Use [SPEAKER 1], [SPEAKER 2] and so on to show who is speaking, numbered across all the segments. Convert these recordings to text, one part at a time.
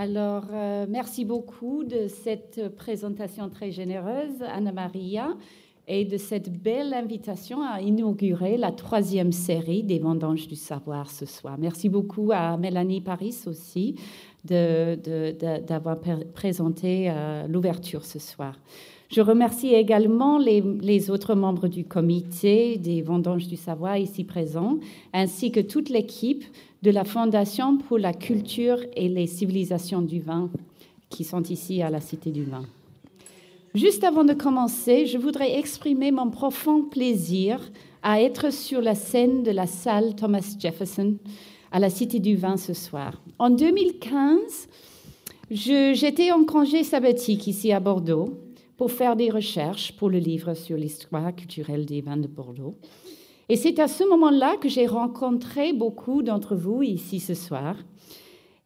[SPEAKER 1] Alors, euh, merci beaucoup de cette présentation très généreuse, Anna-Maria, et de cette belle invitation à inaugurer la troisième série des Vendanges du Savoir ce soir. Merci beaucoup à Mélanie Paris aussi d'avoir présenté euh, l'ouverture ce soir. Je remercie également les, autres membres du comité des Vendanges du Savoir ici présents, ainsi que toute l'équipe de la Fondation pour la culture et les civilisations du vin qui sont ici à la Cité du Vin. Juste avant de commencer, je voudrais exprimer mon profond plaisir à être sur la scène de la salle Thomas Jefferson à la Cité du Vin ce soir. En 2015, j'étais en congé sabbatique ici à Bordeaux pour faire des recherches pour le livre sur l'histoire culturelle des vins de Bordeaux. Et c'est à ce moment-là que j'ai rencontré beaucoup d'entre vous ici ce soir.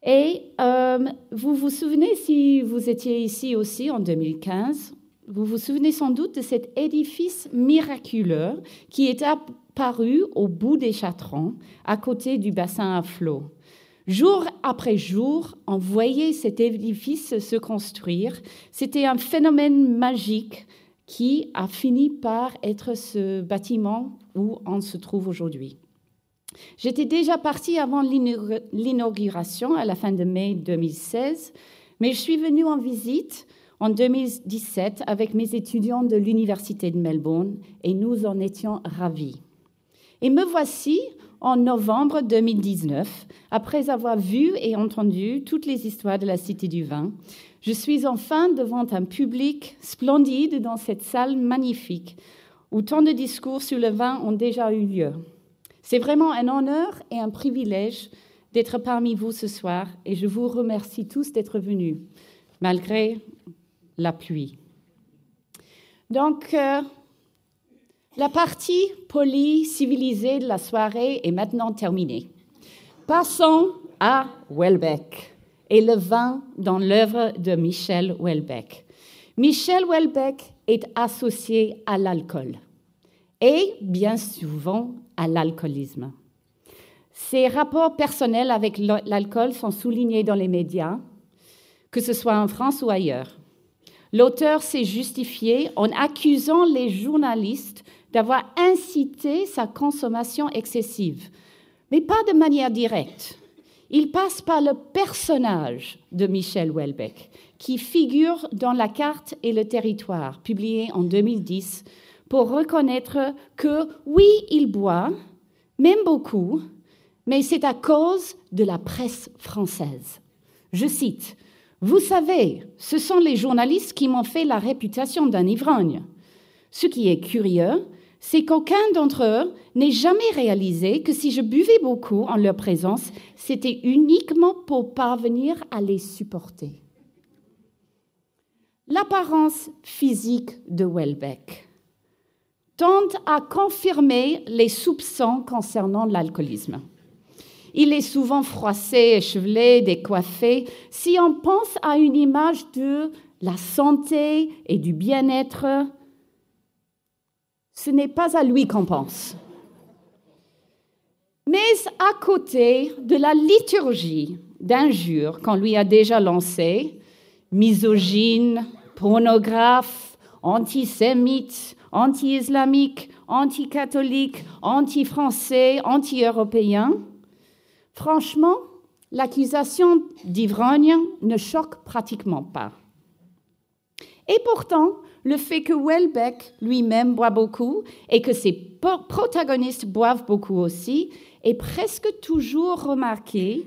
[SPEAKER 1] Et euh, vous vous souvenez, si vous étiez ici aussi en 2015, vous vous souvenez sans doute de cet édifice miraculeux qui est apparu au bout des Chatrons, à côté du bassin à flot. Jour après jour, on voyait cet édifice se construire. C'était un phénomène magique qui a fini par être ce bâtiment où on se trouve aujourd'hui. J'étais déjà partie avant l'inauguration à la fin de mai 2016, mais je suis venue en visite en 2017 avec mes étudiants de l'Université de Melbourne et nous en étions ravis. Et me voici en novembre 2019, après avoir vu et entendu toutes les histoires de la Cité du Vin, je suis enfin devant un public splendide dans cette salle magnifique où tant de discours sur le vin ont déjà eu lieu. C'est vraiment un honneur et un privilège d'être parmi vous ce soir et je vous remercie tous d'être venus, malgré la pluie. Donc, euh, la partie polie, civilisée de la soirée est maintenant terminée. Passons à Welbeck et le vin dans l'œuvre de Michel Houellebecq. Michel Houellebecq est associé à l'alcool et bien souvent à l'alcoolisme. Ses rapports personnels avec l'alcool sont soulignés dans les médias, que ce soit en France ou ailleurs. L'auteur s'est justifié en accusant les journalistes d'avoir incité sa consommation excessive, mais pas de manière directe. Il passe par le personnage de Michel Houellebecq, qui figure dans La carte et le territoire, publié en 2010, pour reconnaître que oui, il boit, même beaucoup, mais c'est à cause de la presse française. Je cite, Vous savez, ce sont les journalistes qui m'ont fait la réputation d'un ivrogne. Ce qui est curieux, c'est qu'aucun d'entre eux n'ait jamais réalisé que si je buvais beaucoup en leur présence, c'était uniquement pour parvenir à les supporter. L'apparence physique de Welbeck tente à confirmer les soupçons concernant l'alcoolisme. Il est souvent froissé, échevelé, décoiffé. Si on pense à une image de la santé et du bien-être, ce n'est pas à lui qu'on pense. Mais à côté de la liturgie d'injures qu'on lui a déjà lancée, misogyne, pornographe, antisémite, anti-islamique, anti-catholique, anti-français, anti-européen, franchement, l'accusation d'ivrogne ne choque pratiquement pas. Et pourtant, le fait que Welbeck lui-même boit beaucoup et que ses protagonistes boivent beaucoup aussi est presque toujours remarqué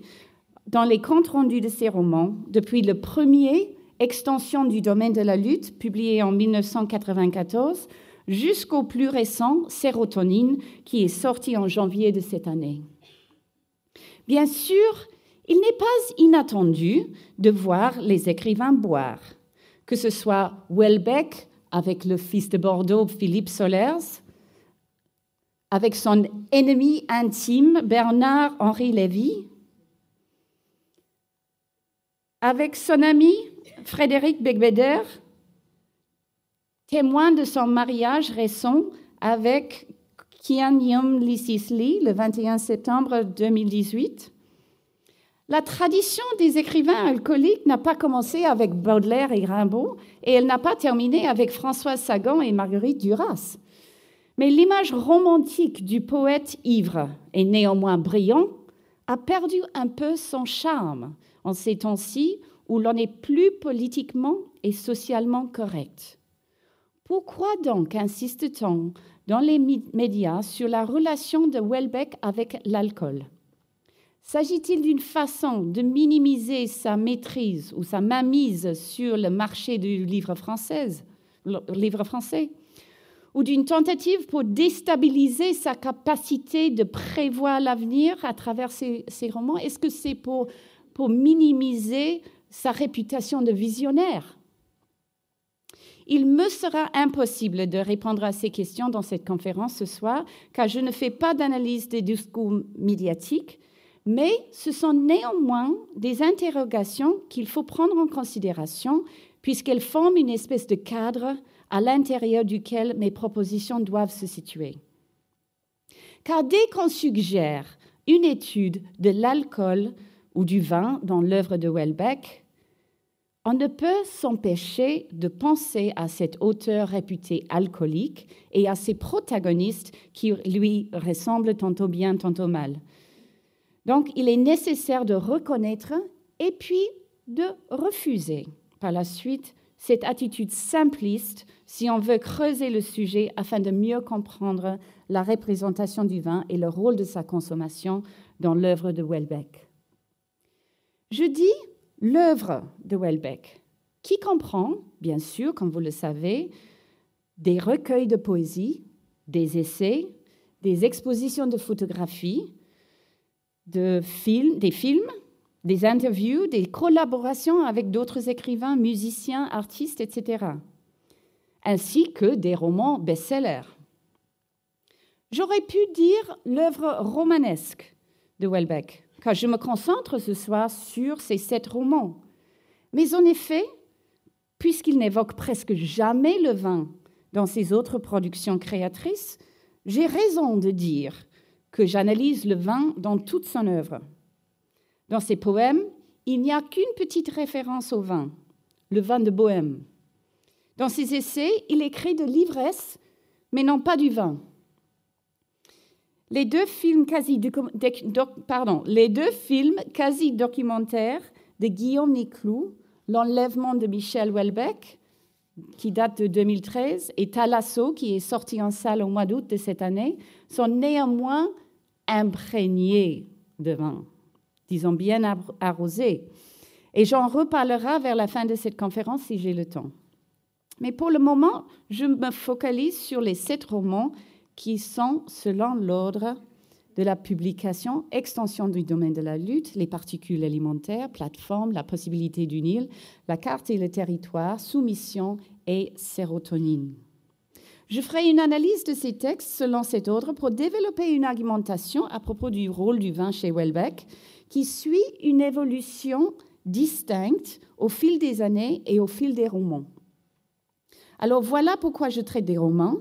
[SPEAKER 1] dans les comptes rendus de ses romans, depuis le premier Extension du domaine de la lutte, publié en 1994, jusqu'au plus récent Sérotonine, qui est sorti en janvier de cette année. Bien sûr, il n'est pas inattendu de voir les écrivains boire que ce soit Welbeck avec le fils de Bordeaux, Philippe Solers, avec son ennemi intime, Bernard-Henri Lévy, avec son ami Frédéric Becbeder, témoin de son mariage récent avec Kian Yum Lisisli le 21 septembre 2018, La tradition des écrivains alcooliques n'a pas commencé avec Baudelaire et Rimbaud, et elle n'a pas terminé avec Françoise Sagan et Marguerite Duras. Mais l'image romantique du poète ivre et néanmoins brillant a perdu un peu son charme en ces temps-ci où l'on est plus politiquement et socialement correct. Pourquoi donc insiste-t-on dans les médias sur la relation de Welbeck avec l'alcool? S'agit-il d'une façon de minimiser sa maîtrise ou sa mainmise sur le marché du livre français, ou d'une tentative pour déstabiliser sa capacité de prévoir l'avenir à travers ses, romans? Est-ce que c'est pour minimiser sa réputation de visionnaire? Il me sera impossible de répondre à ces questions dans cette conférence ce soir, car je ne fais pas d'analyse des discours médiatiques, mais ce sont néanmoins des interrogations qu'il faut prendre en considération, puisqu'elles forment une espèce de cadre à l'intérieur duquel mes propositions doivent se situer. Car dès qu'on suggère une étude de l'alcool ou du vin dans l'œuvre de Welbeck, on ne peut s'empêcher de penser à cet auteur réputé alcoolique et à ses protagonistes qui lui ressemblent tantôt bien, tantôt mal. Donc, il est nécessaire de reconnaître et puis de refuser par la suite cette attitude simpliste si on veut creuser le sujet afin de mieux comprendre la représentation du vin et le rôle de sa consommation dans l'œuvre de Welbeck. Je dis l'œuvre de Welbeck, qui comprend, bien sûr, comme vous le savez, des recueils de poésie, des essais, des expositions de photographie, des films, des interviews, des collaborations avec d'autres écrivains, musiciens, artistes, etc., ainsi que des romans best-sellers. J'aurais pu dire l'œuvre romanesque de Welbeck, car je me concentre ce soir sur ces sept romans. Mais en effet, puisqu'il n'évoque presque jamais le vin dans ses autres productions créatrices, j'ai raison de dire que j'analyse le vin dans toute son œuvre. Dans ses poèmes, il n'y a qu'une petite référence au vin, le vin de Bohême. Dans ses essais, il écrit de l'ivresse, mais non pas du vin. Les deux films quasi, pardon, les deux films quasi documentaires de Guillaume Niclou, L'enlèvement de Michel Houellebecq, qui date de 2013, et Talasso, qui est sorti en salle au mois d'août de cette année, sont néanmoins imprégnés de vin, disons bien arrosés. Et j'en reparlerai vers la fin de cette conférence si j'ai le temps. Mais pour le moment, je me focalise sur les sept romans qui sont, selon l'ordre de la publication, extension du domaine de la lutte, les particules alimentaires, plateforme, la possibilité d'une île, la carte et le territoire, soumission et sérotonine. Je ferai une analyse de ces textes selon cet ordre pour développer une argumentation à propos du rôle du vin chez Welbeck, qui suit une évolution distincte au fil des années et au fil des romans. Alors voilà pourquoi je traite des romans,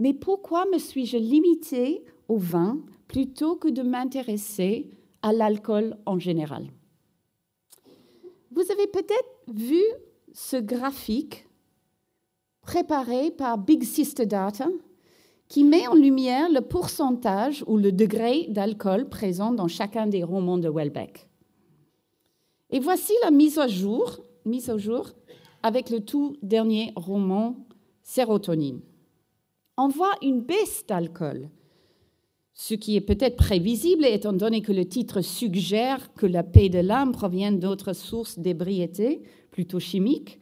[SPEAKER 1] mais pourquoi me suis-je limitée au vin plutôt que de m'intéresser à l'alcool en général? Vous avez peut-être vu ce graphique préparé par Big Sister Data qui met en lumière le pourcentage ou le degré d'alcool présent dans chacun des romans de Welbeck. Et voici la mise à jour, mise à jour avec le tout dernier roman Sérotonine. On voit une baisse d'alcool, ce qui est peut-être prévisible étant donné que le titre suggère que la paix de l'âme provient d'autres sources d'ébriété, plutôt chimiques,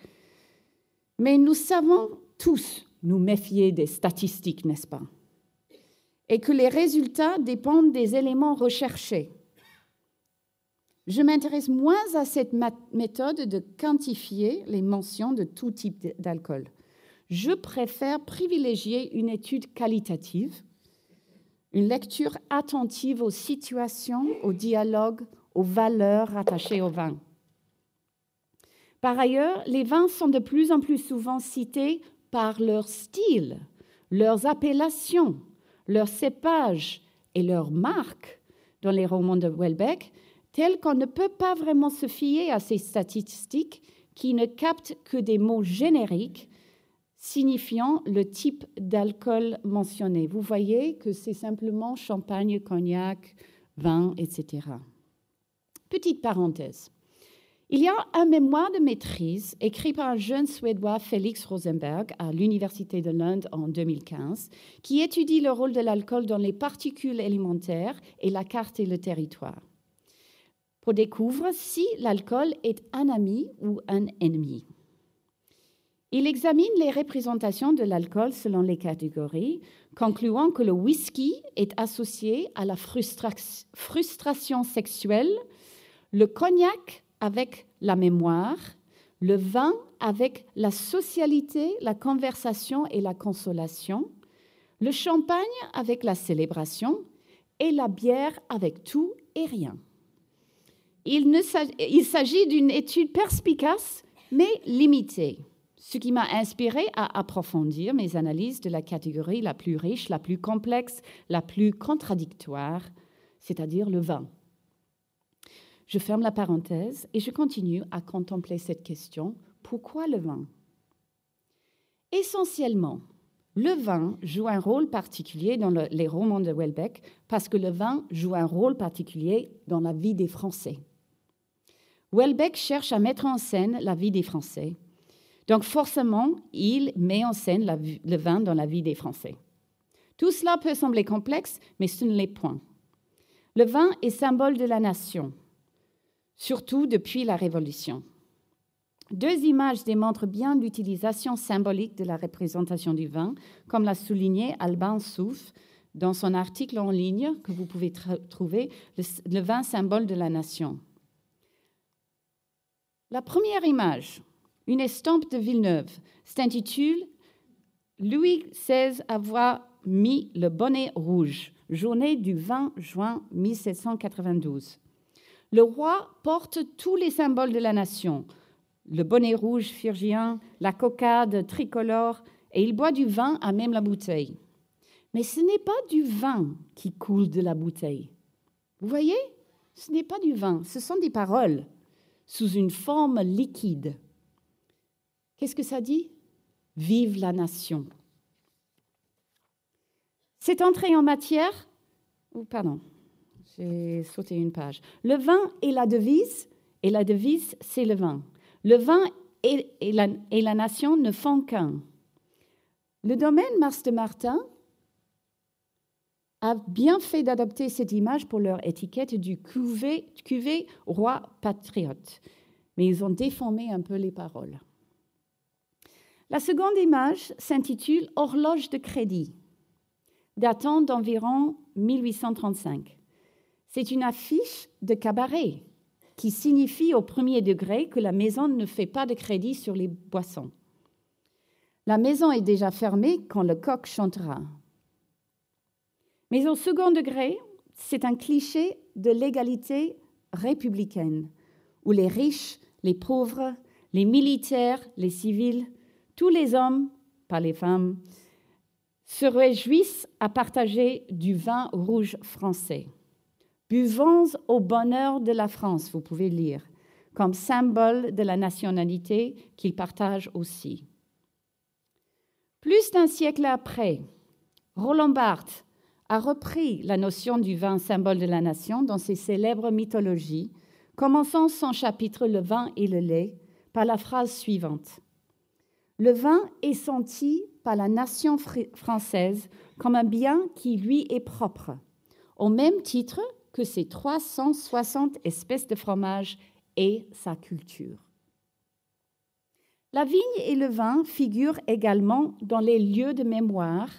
[SPEAKER 1] mais nous savons tous nous méfier des statistiques, n'est-ce pas? Et que les résultats dépendent des éléments recherchés. Je m'intéresse moins à cette méthode de quantifier les mentions de tout type d'alcool. Je préfère privilégier une étude qualitative, une lecture attentive aux situations, aux dialogues, aux valeurs attachées au vin. Par ailleurs, les vins sont de plus en plus souvent cités par leur style, leurs appellations, leurs cépages et leurs marques dans les romans de Welbeck, tel qu'on ne peut pas vraiment se fier à ces statistiques qui ne captent que des mots génériques signifiant le type d'alcool mentionné. Vous voyez que c'est simplement champagne, cognac, vin, etc. Petite parenthèse. Il y a un mémoire de maîtrise écrit par un jeune Suédois, Félix Rosenberg, à l'Université de Lund en 2015, qui étudie le rôle de l'alcool dans les particules élémentaires et la carte et le territoire, pour découvrir si l'alcool est un ami ou un ennemi. Il examine les représentations de l'alcool selon les catégories, concluant que le whisky est associé à la frustration sexuelle, le cognac avec la mémoire, le vin avec la socialité, la conversation et la consolation, le champagne avec la célébration et la bière avec tout et rien. Il, s'agit d'une étude perspicace mais limitée, ce qui m'a inspiré à approfondir mes analyses de la catégorie la plus riche, la plus complexe, la plus contradictoire, c'est-à-dire le vin. Je ferme la parenthèse et je continue à contempler cette question. Pourquoi le vin? Essentiellement, le vin joue un rôle particulier dans les romans de Welbeck parce que le vin joue un rôle particulier dans la vie des Français. Welbeck cherche à mettre en scène la vie des Français. Donc forcément, il met en scène le vin dans la vie des Français. Tout cela peut sembler complexe, mais ce ne l'est point. Le vin est symbole de la nation surtout depuis la Révolution. Deux images démontrent bien l'utilisation symbolique de la représentation du vin, comme l'a souligné Alban Souf dans son article en ligne que vous pouvez trouver, le, vin symbole de la nation. La première image, une estampe de Villeneuve, s'intitule Louis XVI avoir mis le bonnet rouge, journée du 20 juin 1792. Le roi porte tous les symboles de la nation, le bonnet rouge phyrgien, la cocarde tricolore, et il boit du vin à même la bouteille. Mais ce n'est pas du vin qui coule de la bouteille. Vous voyez? Ce n'est pas du vin, ce sont des paroles sous une forme liquide. Qu'est-ce que ça dit? Vive la nation. Cette entrée en matière, oh, pardon, j'ai sauté une page. Le vin est la devise, et la devise, c'est le vin. Le vin et, la, nation ne font qu'un. Le domaine Mars de Martin a bien fait d'adopter cette image pour leur étiquette du cuvée, cuvée roi patriote, mais ils ont déformé un peu les paroles. La seconde image s'intitule Horloge de crédit, datant d'environ 1835. C'est une affiche de cabaret qui signifie au premier degré que la maison ne fait pas de crédit sur les boissons. La maison est déjà fermée quand le coq chantera. Mais au second degré, c'est un cliché de l'égalité républicaine, où les riches, les pauvres, les militaires, les civils, tous les hommes, pas les femmes, se réjouissent à partager du vin rouge français. Buvons au bonheur de la France, vous pouvez lire, comme symbole de la nationalité qu'il partage aussi. Plus d'un siècle après, Roland Barthes a repris la notion du vin symbole de la nation dans ses célèbres mythologies, commençant son chapitre Le vin et le lait par la phrase suivante. Le vin est senti par la nation française comme un bien qui lui est propre, au même titre que ces 360 espèces de fromage et sa culture. La vigne et le vin figurent également dans les lieux de mémoire,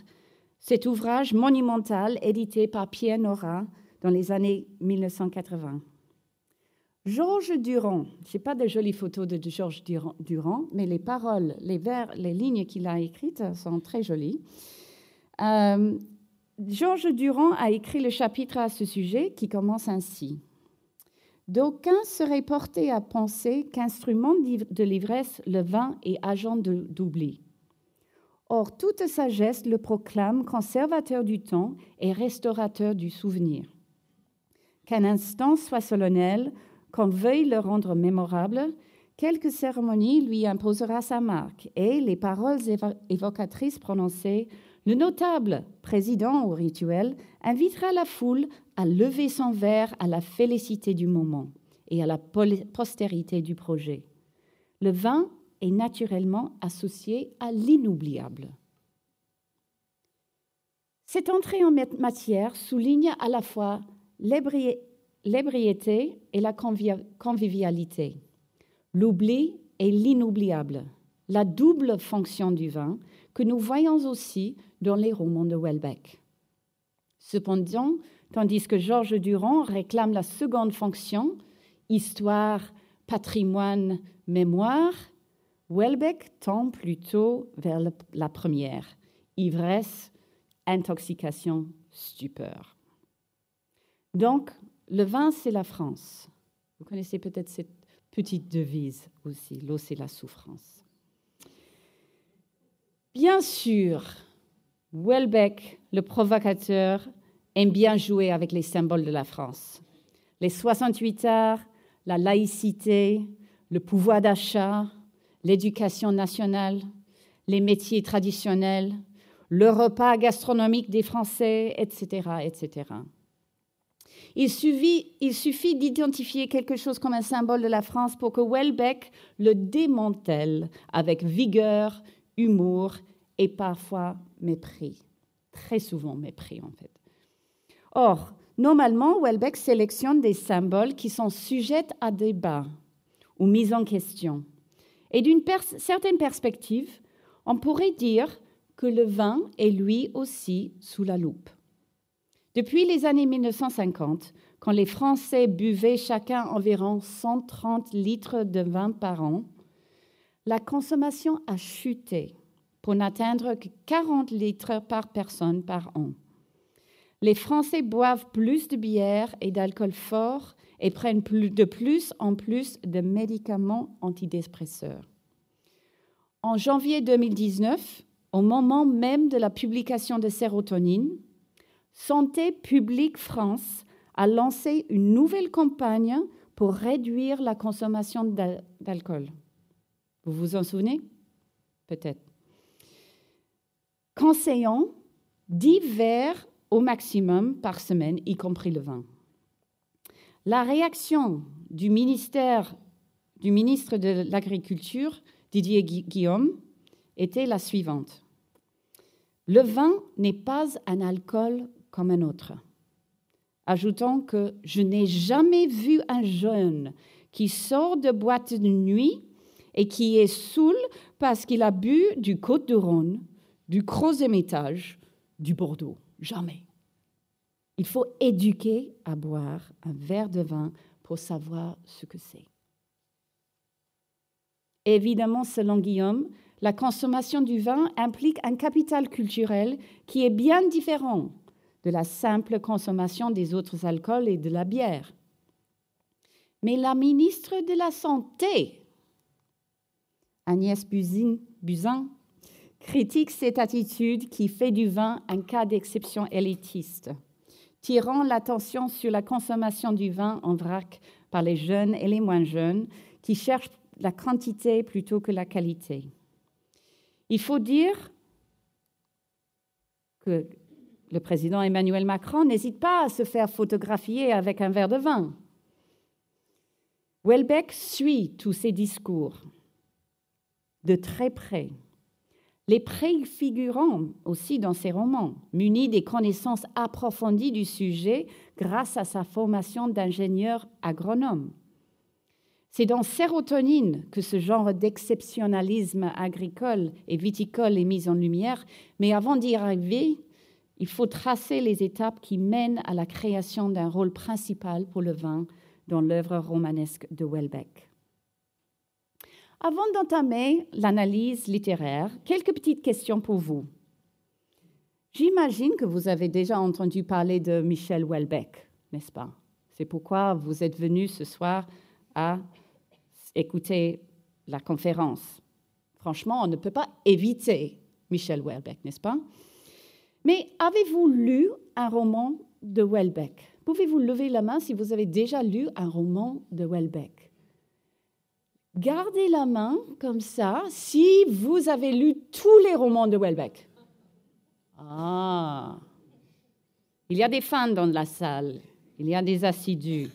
[SPEAKER 1] cet ouvrage monumental édité par Pierre Nora dans les années 1980. Georges Durand, je n'ai pas de jolies photos de Georges Durand, mais les paroles, les vers, les lignes qu'il a écrites sont très jolies. Euh, Georges Durand a écrit le chapitre à ce sujet qui commence ainsi. D'aucuns seraient portés à penser qu'instrument de l'ivresse, le vin est agent d'oubli. Or, toute sagesse le proclame conservateur du temps et restaurateur du souvenir. qu'un instant soit solennel, qu'on veuille le rendre mémorable, quelque cérémonie lui imposera sa marque et les paroles évocatrices prononcées, le notable président au rituel invitera la foule à lever son verre à la félicité du moment et à la postérité du projet. Le vin est naturellement associé à l'inoubliable. Cette entrée en matière souligne à la fois l'ébriété et la convivialité, l'oubli et l'inoubliable, la double fonction du vin que nous voyons aussi dans les romans de Welbeck. Cependant, tandis que Georges Durand réclame la seconde fonction, histoire, patrimoine, mémoire, Welbeck tend plutôt vers la première, ivresse, intoxication, stupeur. Donc, le vin, c'est la France. Vous connaissez peut-être cette petite devise aussi, l'eau, c'est la souffrance. Bien sûr, Welbeck, le provocateur, aime bien jouer avec les symboles de la France. Les 68 heures, la laïcité, le pouvoir d'achat, l'éducation nationale, les métiers traditionnels, le repas gastronomique des Français, etc. etc. Il suffit, il suffit d'identifier quelque chose comme un symbole de la France pour que Welbeck le démantèle avec vigueur, humour et parfois mépris. Très souvent mépris en fait. Or, normalement, Welbeck sélectionne des symboles qui sont sujets à débat ou mise en question. Et d'une certaine perspective, on pourrait dire que le vin est lui aussi sous la loupe. Depuis les années 1950, quand les Français buvaient chacun environ 130 litres de vin par an, la consommation a chuté pour n'atteindre que 40 litres par personne par an. Les Français boivent plus de bière et d'alcool fort et prennent de plus en plus de médicaments antidépresseurs. En janvier 2019, au moment même de la publication de sérotonine, Santé publique France a lancé une nouvelle campagne pour réduire la consommation d'alcool. Vous vous en souvenez? Peut-être. Conseillant 10 verres au maximum par semaine, y compris le vin. La réaction du ministère du ministre de l'Agriculture, Didier Guillaume, était la suivante. Le vin n'est pas un alcool comme un autre. Ajoutant que je n'ai jamais vu un jeune qui sort de boîte de nuit et qui est saoul parce qu'il a bu du Côte de Rhône, du Crozet-Métage, du Bordeaux. Jamais. Il faut éduquer à boire un verre de vin pour savoir ce que c'est. Évidemment, selon Guillaume, la consommation du vin implique un capital culturel qui est bien différent de la simple consommation des autres alcools et de la bière. Mais la ministre de la Santé, Agnès Buzyn, critique cette attitude qui fait du vin un cas d'exception élitiste, tirant l'attention sur la consommation du vin en vrac par les jeunes et les moins jeunes qui cherchent la quantité plutôt que la qualité. Il faut dire que le président Emmanuel Macron n'hésite pas à se faire photographier avec un verre de vin. Welbeck suit tous ces discours de très près, les préfigurant aussi dans ses romans, munis des connaissances approfondies du sujet grâce à sa formation d'ingénieur agronome. C'est dans Sérotonine que ce genre d'exceptionnalisme agricole et viticole est mis en lumière, mais avant d'y arriver, il faut tracer les étapes qui mènent à la création d'un rôle principal pour le vin dans l'œuvre romanesque de Welbeck. Avant d'entamer l'analyse littéraire, quelques petites questions pour vous. J'imagine que vous avez déjà entendu parler de Michel Welbeck, n'est-ce pas? C'est pourquoi vous êtes venu ce soir à écouter la conférence. Franchement, on ne peut pas éviter Michel Houellebecq, n'est-ce pas? Mais avez-vous lu un roman de Houellebecq? Pouvez-vous lever la main si vous avez déjà lu un roman de Welbeck Gardez la main comme ça si vous avez lu tous les romans de Welbeck. Ah, il y a des fans dans la salle, il y a des assidus.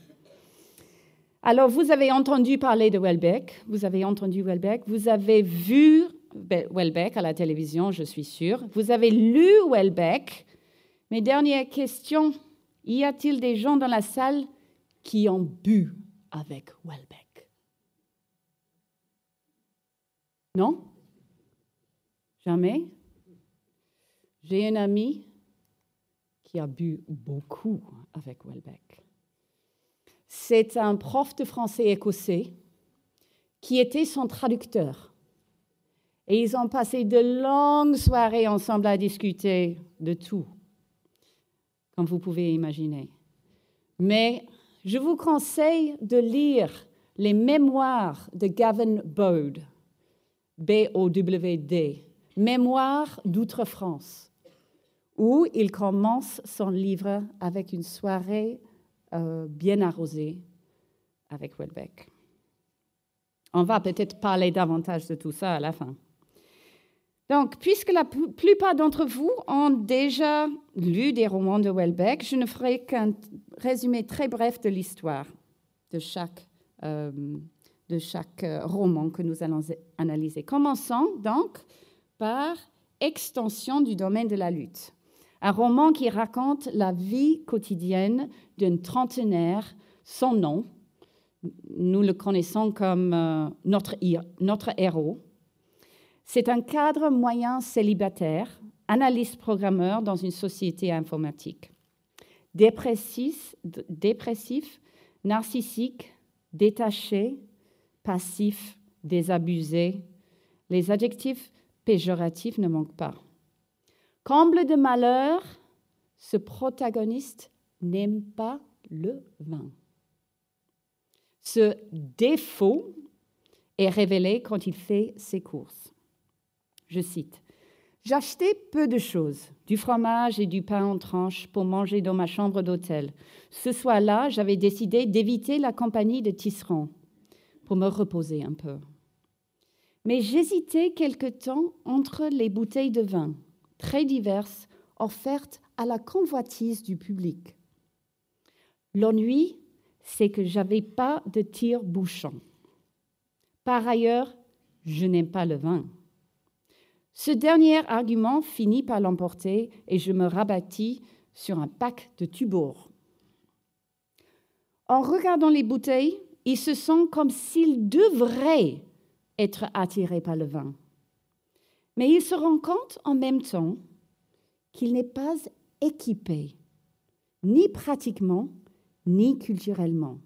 [SPEAKER 1] Alors, vous avez entendu parler de Welbeck, vous avez entendu Welbeck, vous avez vu Welbeck à la télévision, je suis sûre, vous avez lu Welbeck. Mes dernières questions, y a-t-il des gens dans la salle qui ont bu avec Welbeck? Non? Jamais? J'ai un ami qui a bu beaucoup avec Welbeck. C'est un prof de français écossais qui était son traducteur. Et ils ont passé de longues soirées ensemble à discuter de tout, comme vous pouvez imaginer. Mais je vous conseille de lire les mémoires de Gavin Bode, B-O-W-D, Mémoires d'Outre-France, où il commence son livre avec une soirée euh, bien arrosée avec Welbeck. On va peut-être parler davantage de tout ça à la fin. Donc, puisque la plupart d'entre vous ont déjà lu des romans de Welbeck, je ne ferai qu'un résumé très bref de l'histoire de chaque, euh, de chaque euh, roman que nous allons analyser. Commençons donc par Extension du domaine de la lutte, un roman qui raconte la vie quotidienne d'un trentenaire sans nom. Nous le connaissons comme euh, notre, héros c'est un cadre moyen célibataire, analyste programmeur dans une société informatique. Dépressif narcissique, détaché, passif, désabusé. Les adjectifs péjoratifs ne manquent pas. Comble de malheur, ce protagoniste n'aime pas le vin. Ce défaut est révélé quand il fait ses courses. Je cite J'achetais peu de choses, du fromage et du pain en tranches pour manger dans ma chambre d'hôtel. Ce soir-là, j'avais décidé d'éviter la compagnie de tisserands pour me reposer un peu. Mais j'hésitais quelque temps entre les bouteilles de vin, très diverses, offertes à la convoitise du public. L'ennui, c'est que j'avais pas de tire-bouchon. Par ailleurs, je n'aime pas le vin. Ce dernier argument finit par l'emporter et je me rabattis sur un pack de Tuborg. En regardant les bouteilles, il se sent comme s'il devrait être attiré par le vin. Mais il se rend compte en même temps qu'il n'est pas équipé, ni pratiquement, ni culturellement,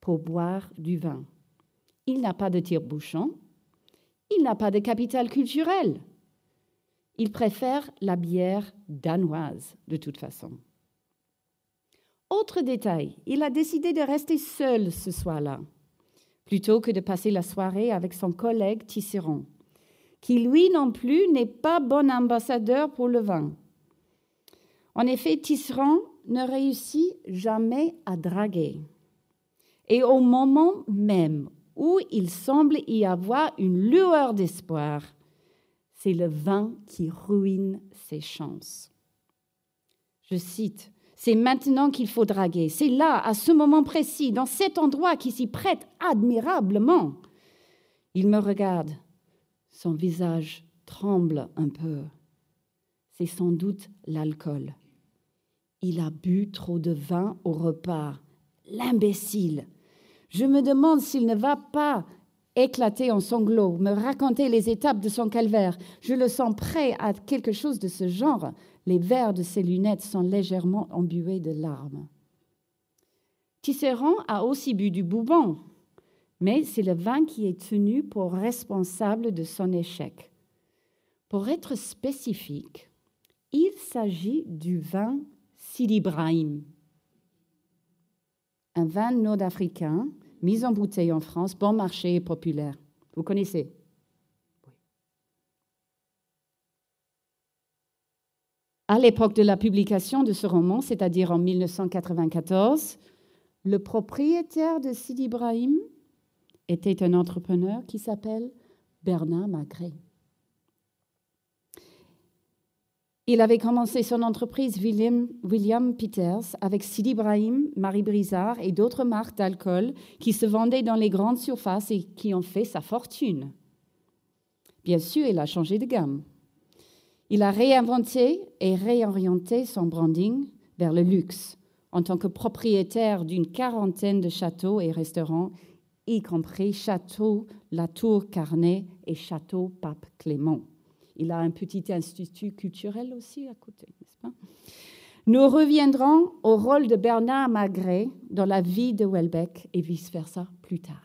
[SPEAKER 1] pour boire du vin. Il n'a pas de tire-bouchon, il n'a pas de capital culturel. Il préfère la bière danoise, de toute façon. Autre détail, il a décidé de rester seul ce soir-là, plutôt que de passer la soirée avec son collègue Tisserand, qui lui non plus n'est pas bon ambassadeur pour le vin. En effet, Tisserand ne réussit jamais à draguer. Et au moment même où il semble y avoir une lueur d'espoir, c'est le vin qui ruine ses chances. Je cite, C'est maintenant qu'il faut draguer, c'est là, à ce moment précis, dans cet endroit qui s'y prête admirablement. Il me regarde, son visage tremble un peu. C'est sans doute l'alcool. Il a bu trop de vin au repas. L'imbécile. Je me demande s'il ne va pas éclater en sanglots, me raconter les étapes de son calvaire. Je le sens prêt à quelque chose de ce genre. Les verres de ses lunettes sont légèrement embués de larmes. Tisserand a aussi bu du bourbon, mais c'est le vin qui est tenu pour responsable de son échec. Pour être spécifique, il s'agit du vin Sidi Ibrahim, un vin nord-africain mis en bouteille en France, bon marché et populaire. Vous connaissez? À l'époque de la publication de ce roman, c'est-à-dire en 1994, le propriétaire de Sidi Ibrahim était un entrepreneur qui s'appelle Bernard Magret. Il avait commencé son entreprise William, Peters avec Sidi Ibrahim, Marie Brizard et d'autres marques d'alcool qui se vendaient dans les grandes surfaces et qui ont fait sa fortune. Bien sûr, il a changé de gamme. Il a réinventé et réorienté son branding vers le luxe en tant que propriétaire d'une quarantaine de châteaux et restaurants, y compris Château La Tour Carnet et Château Pape Clément. Il a un petit institut culturel aussi à côté, n'est-ce pas? Nous reviendrons au rôle de Bernard Magret dans la vie de Welbeck et vice-versa plus tard.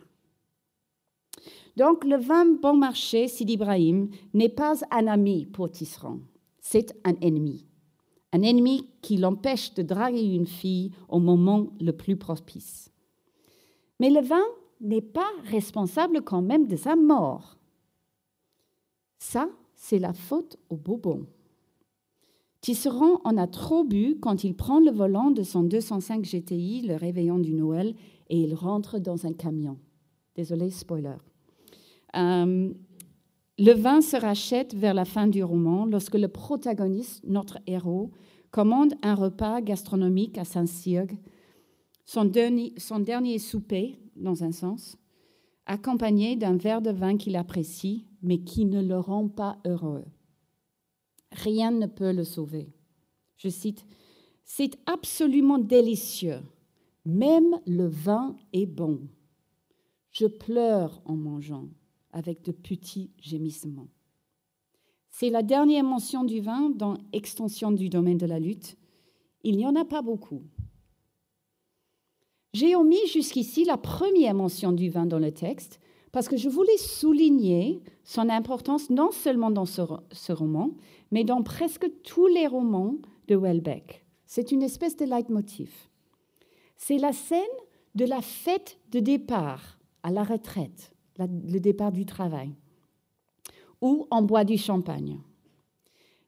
[SPEAKER 1] Donc, le vin bon marché, Sidi Ibrahim, n'est pas un ami pour Tisserand, c'est un ennemi. Un ennemi qui l'empêche de draguer une fille au moment le plus propice. Mais le vin n'est pas responsable quand même de sa mort. Ça, c'est la faute au bobon. Tisserand en a trop bu quand il prend le volant de son 205 GTI, le réveillon du Noël, et il rentre dans un camion. Désolé, spoiler. Euh, le vin se rachète vers la fin du roman lorsque le protagoniste, notre héros, commande un repas gastronomique à Saint-Cyr, son dernier, son dernier souper, dans un sens, accompagné d'un verre de vin qu'il apprécie, mais qui ne le rend pas heureux. Rien ne peut le sauver. Je cite, C'est absolument délicieux. Même le vin est bon. Je pleure en mangeant avec de petits gémissements. C'est la dernière mention du vin dans Extension du domaine de la lutte. Il n'y en a pas beaucoup. J'ai omis jusqu'ici la première mention du vin dans le texte parce que je voulais souligner son importance non seulement dans ce, roman, mais dans presque tous les romans de Welbeck. C'est une espèce de leitmotiv. C'est la scène de la fête de départ à la retraite, le départ du travail, où on boit du champagne.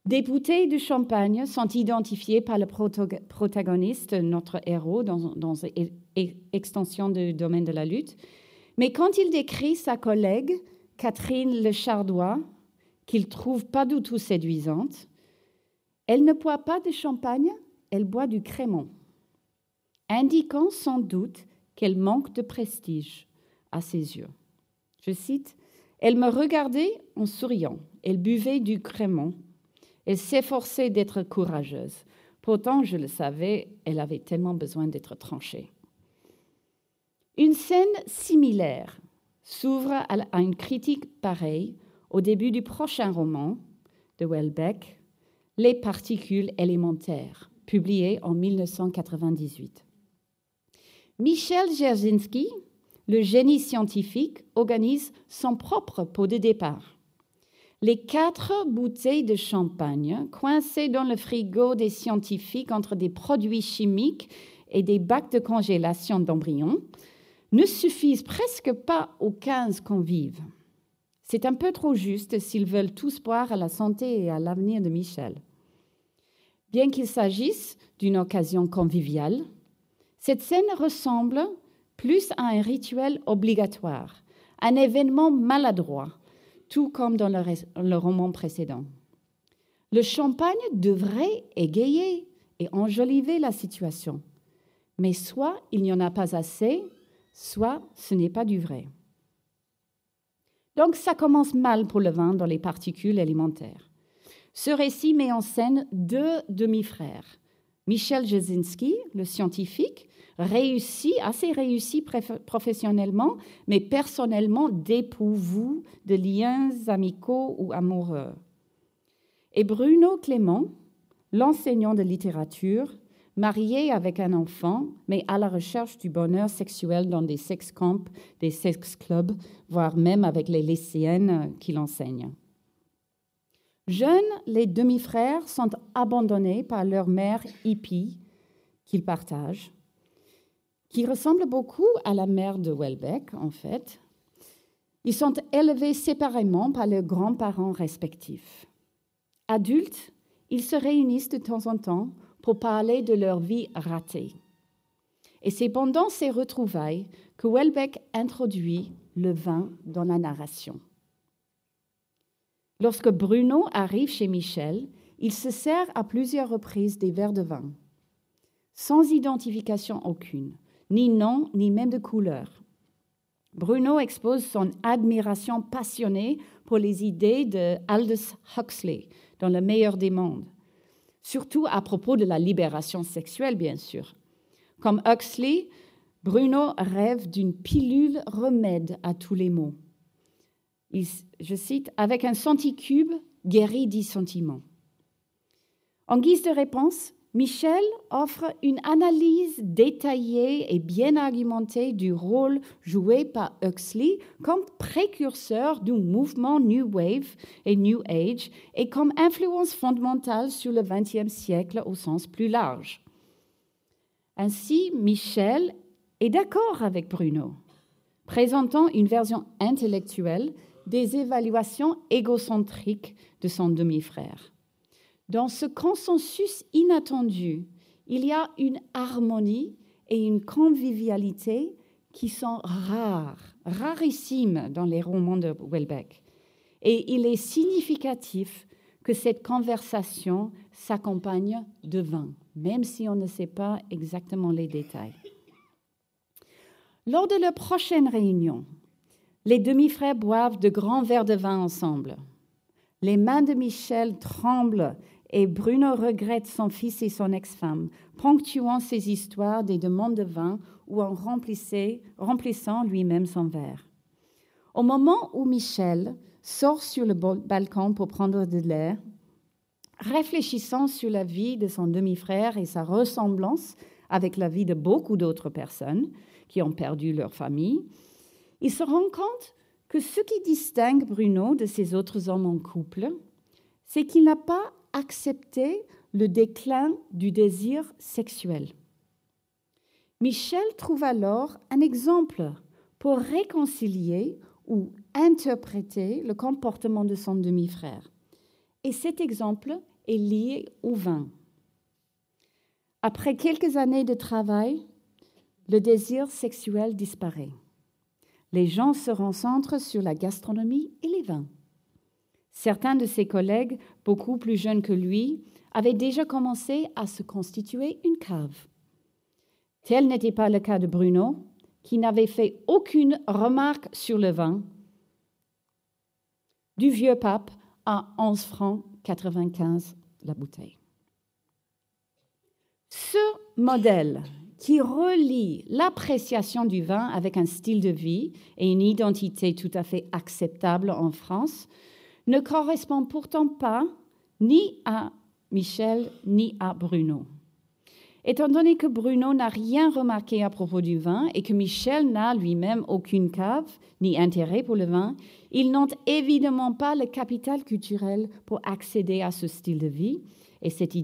[SPEAKER 1] Des bouteilles de champagne sont identifiées par le protagoniste, notre héros, dans, dans l'extension du domaine de la lutte. Mais quand il décrit sa collègue, Catherine Le Chardois, qu'il trouve pas du tout séduisante, elle ne boit pas de champagne, elle boit du crémant, indiquant sans doute qu'elle manque de prestige à ses yeux. Je cite, Elle me regardait en souriant, elle buvait du crémant elle s'efforçait d'être courageuse. Pourtant, je le savais, elle avait tellement besoin d'être tranchée. Une scène similaire s'ouvre à une critique pareille au début du prochain roman de Welbeck, Les particules élémentaires, publié en 1998. Michel Jerzinski, le génie scientifique, organise son propre pot de départ les quatre bouteilles de champagne coincées dans le frigo des scientifiques entre des produits chimiques et des bacs de congélation d'embryons ne suffisent presque pas aux 15 convives. C'est un peu trop juste s'ils veulent tous boire à la santé et à l'avenir de Michel. Bien qu'il s'agisse d'une occasion conviviale, cette scène ressemble plus à un rituel obligatoire, un événement maladroit tout comme dans le, roman précédent. Le champagne devrait égayer et enjoliver la situation, mais soit il n'y en a pas assez, soit ce n'est pas du vrai. Donc ça commence mal pour le vin dans les particules élémentaires. Ce récit met en scène deux demi-frères. Michel Jasinski, le scientifique, réussi, assez réussi professionnellement, mais personnellement dépourvu de liens amicaux ou amoureux. Et Bruno Clément, l'enseignant de littérature, marié avec un enfant, mais à la recherche du bonheur sexuel dans des sex camps, des sex clubs, voire même avec les lycéennes qu'il enseigne. Jeunes, les demi-frères sont abandonnés par leur mère hippie qu'ils partagent qui ressemble beaucoup à la mère de Welbeck, en fait. Ils sont élevés séparément par leurs grands-parents respectifs. Adultes, ils se réunissent de temps en temps pour parler de leur vie ratée. Et c'est pendant ces retrouvailles que Welbeck introduit le vin dans la narration. Lorsque Bruno arrive chez Michel, il se sert à plusieurs reprises des verres de vin, sans identification aucune, ni nom, ni même de couleur. Bruno expose son admiration passionnée pour les idées de Aldous Huxley dans Le meilleur des mondes, surtout à propos de la libération sexuelle, bien sûr. Comme Huxley, Bruno rêve d'une pilule remède à tous les maux. je cite, avec un centicube guéri dix sentiments. En guise de réponse, Michel offre une analyse détaillée et bien argumentée du rôle joué par Huxley comme précurseur du mouvement New Wave et New Age et comme influence fondamentale sur le XXe siècle au sens plus large. Ainsi, Michel est d'accord avec Bruno, présentant une version intellectuelle des évaluations égocentriques de son demi-frère. Dans ce consensus inattendu, il y a une harmonie et une convivialité qui sont rares, rarissimes dans les romans de Welbeck. Et il est significatif que cette conversation s'accompagne de vin, même si on ne sait pas exactement les détails. Lors de leur prochaine réunion, les demi-frères boivent de grands verres de vin ensemble. Les mains de Michel tremblent et Bruno regrette son fils et son ex-femme, ponctuant ses histoires des demandes de vin ou en remplissant lui-même son verre. Au moment où Michel sort sur le balcon pour prendre de l'air, réfléchissant sur la vie de son demi-frère et sa ressemblance avec la vie de beaucoup d'autres personnes qui ont perdu leur famille, il se rend compte que ce qui distingue Bruno de ses autres hommes en couple, c'est qu'il n'a pas accepter le déclin du désir sexuel. Michel trouve alors un exemple pour réconcilier ou interpréter le comportement de son demi-frère. Et cet exemple est lié au vin. Après quelques années de travail, le désir sexuel disparaît. Les gens se concentrent sur la gastronomie et les vins. Certains de ses collègues, beaucoup plus jeunes que lui, avaient déjà commencé à se constituer une cave. Tel n'était pas le cas de Bruno, qui n'avait fait aucune remarque sur le vin. Du vieux pape à 11 francs 95 la bouteille. Ce modèle qui relie l'appréciation du vin avec un style de vie et une identité tout à fait acceptable en France ne correspond pourtant pas ni à Michel ni à Bruno. Étant donné que Bruno n'a rien remarqué à propos du vin et que Michel n'a lui-même aucune cave ni intérêt pour le vin, il n'ont évidemment pas le capital culturel pour accéder à ce style de vie et cette,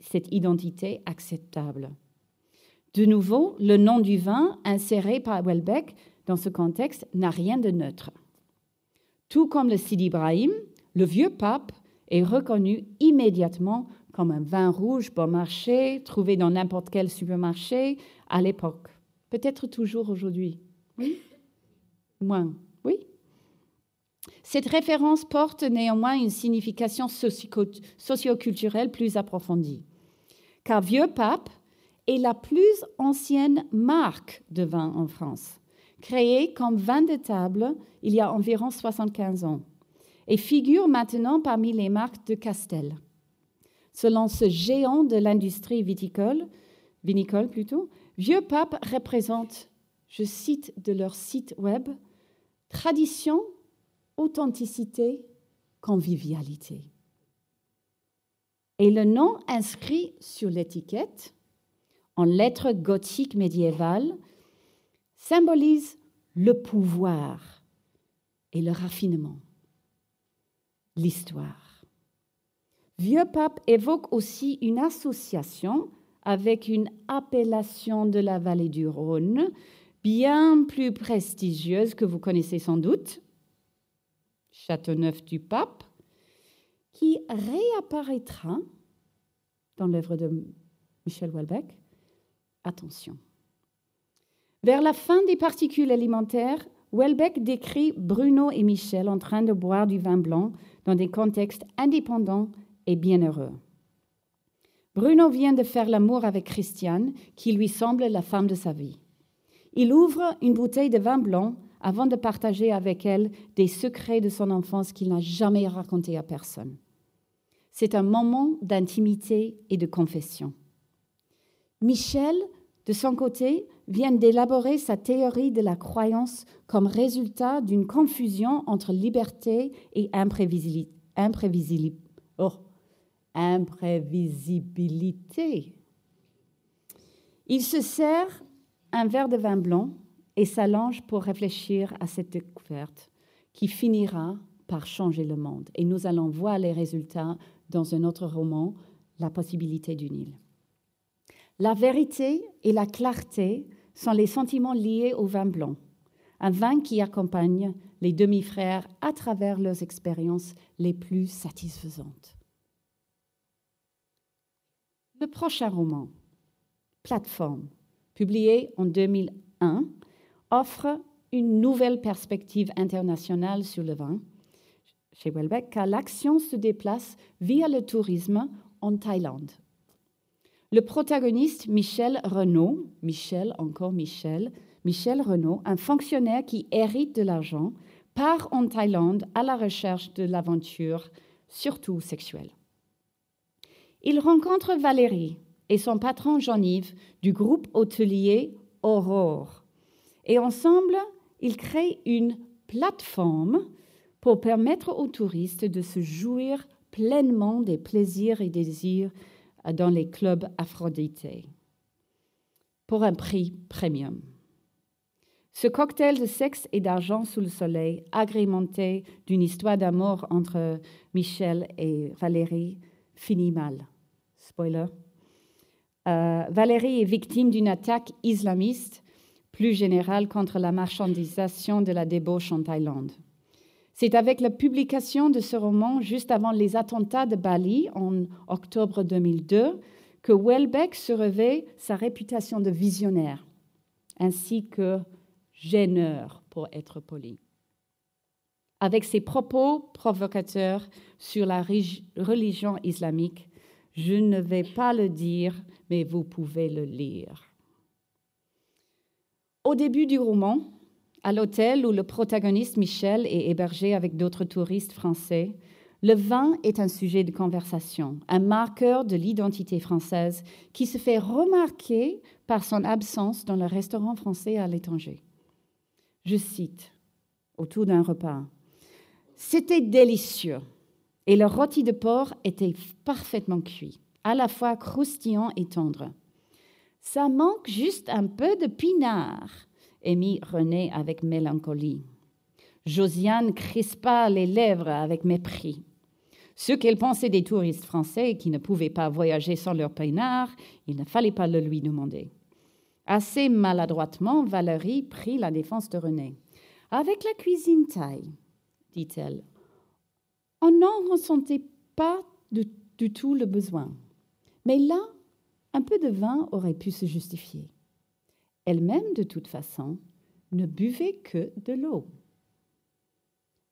[SPEAKER 1] cette identité acceptable. De nouveau, le nom du vin inséré par Welbeck dans ce contexte n'a rien de neutre. Tout comme le Sidi Ibrahim, le vieux pape est reconnu immédiatement comme un vin rouge bon marché, trouvé dans n'importe quel supermarché à l'époque. Peut-être toujours aujourd'hui. Oui? Moins. Oui? Cette référence porte néanmoins une signification socioculturelle plus approfondie. Car Vieux Pape est la plus ancienne marque de vin en France créé comme vin de table il y a environ 75 ans et figure maintenant parmi les marques de Castel. Selon ce géant de l'industrie viticole, vinicole plutôt, Vieux Pape représente, je cite de leur site web, tradition, authenticité, convivialité. Et le nom inscrit sur l'étiquette, en lettres gothiques médiévales, symbolise le pouvoir et le raffinement, l'histoire. Vieux Pape évoque aussi une association avec une appellation de la vallée du Rhône bien plus prestigieuse que vous connaissez sans doute, Châteauneuf du Pape, qui réapparaîtra dans l'œuvre de Michel Houellebecq Attention. Vers la fin des particules alimentaires, Houellebecq décrit Bruno et Michel en train de boire du vin blanc dans des contextes indépendants et bienheureux. Bruno vient de faire l'amour avec Christiane, qui lui semble la femme de sa vie. Il ouvre une bouteille de vin blanc avant de partager avec elle des secrets de son enfance qu'il n'a jamais racontés à personne. C'est un moment d'intimité et de confession. Michel, de son côté, vient d'élaborer sa théorie de la croyance comme résultat d'une confusion entre liberté et imprévisibilité. Oh, imprévisibilité. Il se sert un verre de vin blanc et s'allonge pour réfléchir à cette découverte qui finira par changer le monde. Et nous allons voir les résultats dans un autre roman, La possibilité du Nil. La vérité et la clarté sont les sentiments liés au vin blanc, un vin qui accompagne les demi-frères à travers leurs expériences les plus satisfaisantes. Le prochain roman, Plateforme, publié en 2001, offre une nouvelle perspective internationale sur le vin chez Welbeck, car l'action se déplace via le tourisme en Thaïlande. Le protagoniste, Michel Renault, Michel, encore Michel, Michel Renault, un fonctionnaire qui hérite de l'argent, part en Thaïlande à la recherche de l'aventure, surtout sexuelle. Il rencontre Valérie et son patron Jean-Yves du groupe hôtelier Aurore. Et ensemble, ils créent une plateforme pour permettre aux touristes de se jouir pleinement des plaisirs et désirs dans les clubs Aphrodite pour un prix premium. Ce cocktail de sexe et d'argent sous le soleil, agrémenté d'une histoire d'amour entre Michel et Valérie, finit mal. Spoiler. Euh, Valérie est victime d'une attaque islamiste plus générale contre la marchandisation de la débauche en Thaïlande. C'est avec la publication de ce roman juste avant les attentats de Bali en octobre 2002 que Welbeck se revêt sa réputation de visionnaire, ainsi que gêneur, pour être poli. Avec ses propos provocateurs sur la religion islamique, je ne vais pas le dire, mais vous pouvez le lire. Au début du roman, à l'hôtel où le protagoniste Michel est hébergé avec d'autres touristes français, le vin est un sujet de conversation, un marqueur de l'identité française qui se fait remarquer par son absence dans le restaurant français à l'étranger. Je cite, autour d'un repas, C'était délicieux et le rôti de porc était parfaitement cuit, à la fois croustillant et tendre. Ça manque juste un peu de pinard émit René avec mélancolie. Josiane crispa les lèvres avec mépris. Ce qu'elle pensait des touristes français qui ne pouvaient pas voyager sans leur peinard, il ne fallait pas le lui demander. Assez maladroitement, Valérie prit la défense de René. Avec la cuisine taille, dit-elle, on n'en ressentait pas du tout le besoin. Mais là, un peu de vin aurait pu se justifier. Elle-même, de toute façon, ne buvait que de l'eau.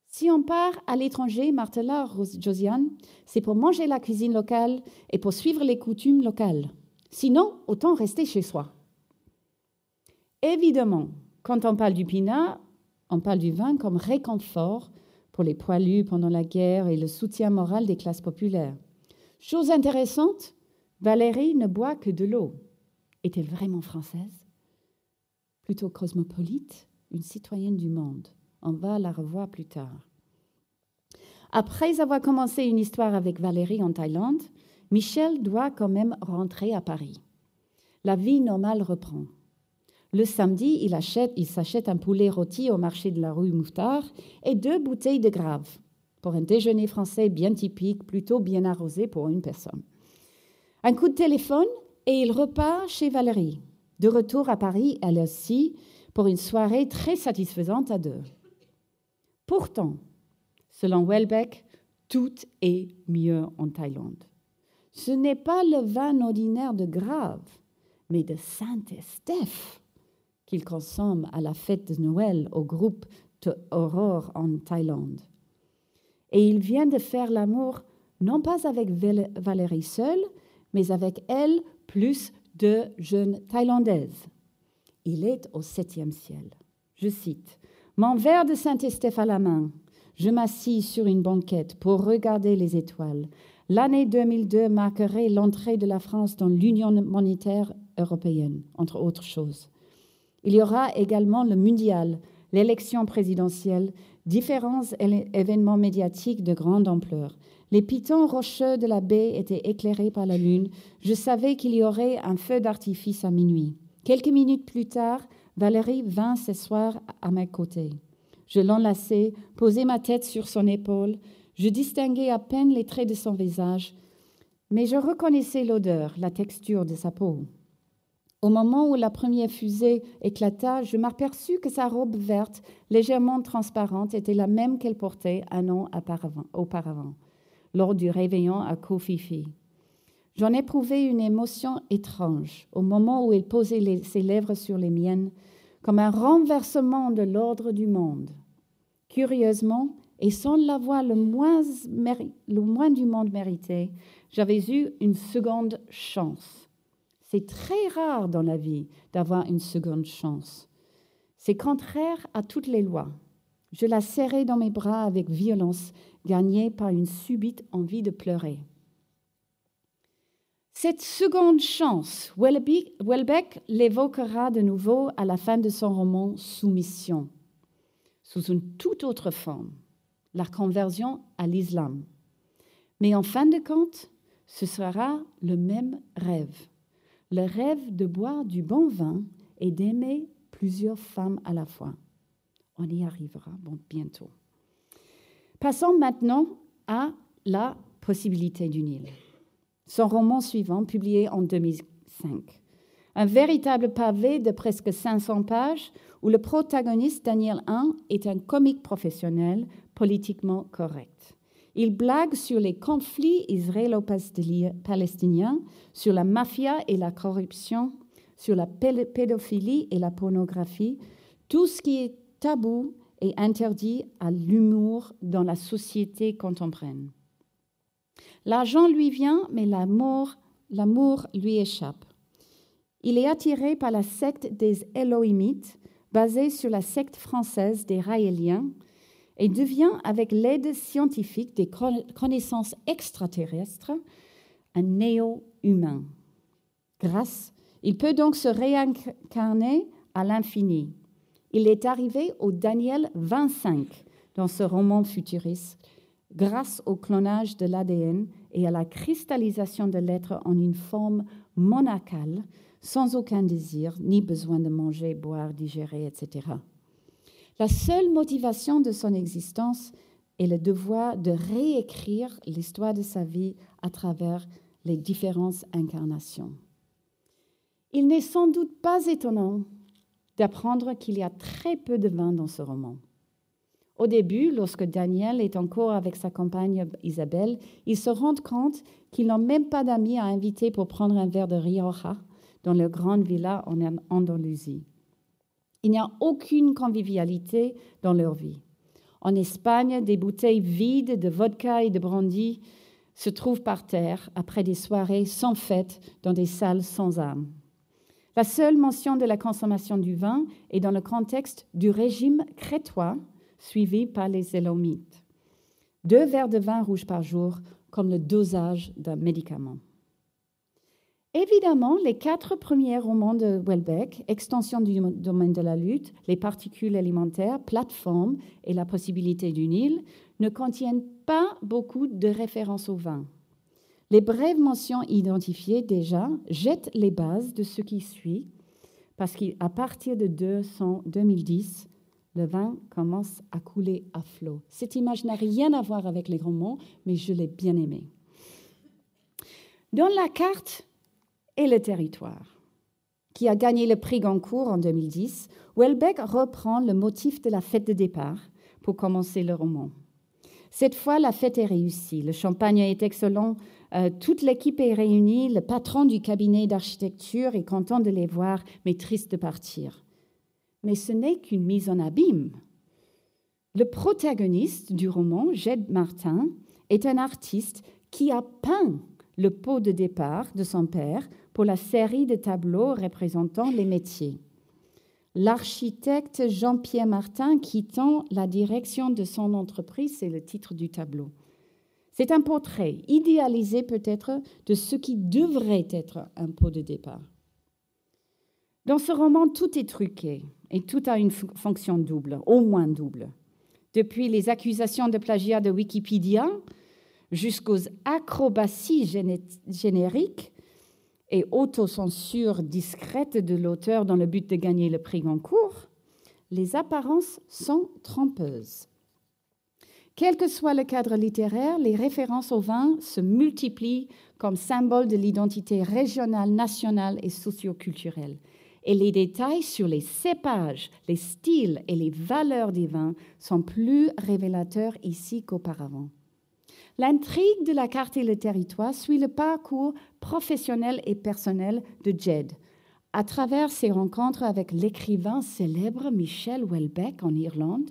[SPEAKER 1] Si on part à l'étranger, martela Josiane, c'est pour manger la cuisine locale et pour suivre les coutumes locales. Sinon, autant rester chez soi. Évidemment, quand on parle du pinard, on parle du vin comme réconfort pour les poilus pendant la guerre et le soutien moral des classes populaires. Chose intéressante, Valérie ne boit que de l'eau. Est-elle vraiment française? Plutôt cosmopolite, une citoyenne du monde. On va la revoir plus tard. Après avoir commencé une histoire avec Valérie en Thaïlande, Michel doit quand même rentrer à Paris. La vie normale reprend. Le samedi, il, achète, il s'achète un poulet rôti au marché de la rue Mouffetard et deux bouteilles de grave pour un déjeuner français bien typique, plutôt bien arrosé pour une personne. Un coup de téléphone et il repart chez Valérie. De retour à Paris, elle aussi, pour une soirée très satisfaisante à deux. Pourtant, selon Welbeck, tout est mieux en Thaïlande. Ce n'est pas le vin ordinaire de Grave, mais de Saint-Estèphe qu'il consomme à la fête de Noël au groupe de Aurore en Thaïlande. Et il vient de faire l'amour non pas avec Valérie seule, mais avec elle plus de jeunes Thaïlandaises. Il est au septième ciel. Je cite Mon verre de Saint-Estèphe à la main, je m'assis sur une banquette pour regarder les étoiles. L'année 2002 marquerait l'entrée de la France dans l'Union monétaire européenne, entre autres choses. Il y aura également le mondial, l'élection présidentielle, différents événements médiatiques de grande ampleur. Les pitons rocheux de la baie étaient éclairés par la lune. Je savais qu'il y aurait un feu d'artifice à minuit. Quelques minutes plus tard, Valérie vint s'asseoir à mes côtés. Je l'enlaçai, posai ma tête sur son épaule. Je distinguais à peine les traits de son visage, mais je reconnaissais l'odeur, la texture de sa peau. Au moment où la première fusée éclata, je m'aperçus que sa robe verte, légèrement transparente, était la même qu'elle portait un an auparavant, lors du réveillon à Kofifi. J'en éprouvais une émotion étrange au moment où il posait ses lèvres sur les miennes, comme un renversement de l'ordre du monde. Curieusement, et sans l'avoir le le moins du monde mérité, j'avais eu une seconde chance. C'est très rare dans la vie d'avoir une seconde chance. C'est contraire à toutes les lois. Je la serrai dans mes bras avec violence, gagnée par une subite envie de pleurer. Cette seconde chance, Welbeck l'évoquera de nouveau à la fin de son roman Soumission, sous une toute autre forme, la conversion à l'islam. Mais en fin de compte, ce sera le même rêve le rêve de boire du bon vin et d'aimer plusieurs femmes à la fois. On y arrivera bientôt. Passons maintenant à la possibilité du Nil. Son roman suivant, publié en 2005. Un véritable pavé de presque 500 pages où le protagoniste Daniel 1 est un comique professionnel politiquement correct. Il blague sur les conflits israélo-palestiniens, sur la mafia et la corruption, sur la pédophilie et la pornographie, tout ce qui est tabou et interdit à l'humour dans la société contemporaine. L'argent lui vient, mais l'amour, lui échappe. Il est attiré par la secte des Elohimites, basée sur la secte française des Raéliens, et devient, avec l'aide scientifique des connaissances extraterrestres, un néo-humain. Grâce, il peut donc se réincarner à l'infini. Il est arrivé au Daniel 25 dans ce roman futuriste, grâce au clonage de l'ADN et à la cristallisation de l'être en une forme monacale, sans aucun désir, ni besoin de manger, boire, digérer, etc. La seule motivation de son existence est le devoir de réécrire l'histoire de sa vie à travers les différentes incarnations. Il n'est sans doute pas étonnant d'apprendre qu'il y a très peu de vin dans ce roman. Au début, lorsque Daniel est encore avec sa compagne Isabelle, ils se rendent compte qu'ils n'ont même pas d'amis à inviter pour prendre un verre de Rioja dans leur grande villa en Andalousie. Il n'y a aucune convivialité dans leur vie. En Espagne, des bouteilles vides de vodka et de brandy se trouvent par terre après des soirées sans fête dans des salles sans âme. La seule mention de la consommation du vin est dans le contexte du régime crétois suivi par les Élomites. Deux verres de vin rouge par jour comme le dosage d'un médicament. Évidemment, les quatre premiers romans de Welbeck, Extension du domaine de la lutte, Les particules alimentaires, Plateforme et La possibilité du Nil, ne contiennent pas beaucoup de références au vin. Les brèves mentions identifiées déjà jettent les bases de ce qui suit, parce qu'à partir de 2010, le vin commence à couler à flot. Cette image n'a rien à voir avec les romans, mais je l'ai bien aimée. Dans la carte et le territoire, qui a gagné le prix Goncourt en 2010, Welbeck reprend le motif de la fête de départ pour commencer le roman. Cette fois, la fête est réussie. Le champagne est excellent. Euh, toute l'équipe est réunie. Le patron du cabinet d'architecture est content de les voir, mais triste de partir. Mais ce n'est qu'une mise en abîme. Le protagoniste du roman, Jed Martin, est un artiste qui a peint le pot de départ de son père pour la série de tableaux représentant les métiers. L'architecte Jean-Pierre Martin quittant la direction de son entreprise, c'est le titre du tableau. C'est un portrait idéalisé peut-être de ce qui devrait être un pot de départ. Dans ce roman, tout est truqué et tout a une fonction double, au moins double. Depuis les accusations de plagiat de Wikipédia jusqu'aux acrobaties génériques et autocensure discrète de l'auteur dans le but de gagner le prix en cours, les apparences sont trompeuses. Quel que soit le cadre littéraire, les références au vin se multiplient comme symbole de l'identité régionale, nationale et socioculturelle. Et les détails sur les cépages, les styles et les valeurs des vins sont plus révélateurs ici qu'auparavant. L'intrigue de la carte et le territoire suit le parcours professionnel et personnel de Jed, à travers ses rencontres avec l'écrivain célèbre Michel Houellebecq en Irlande,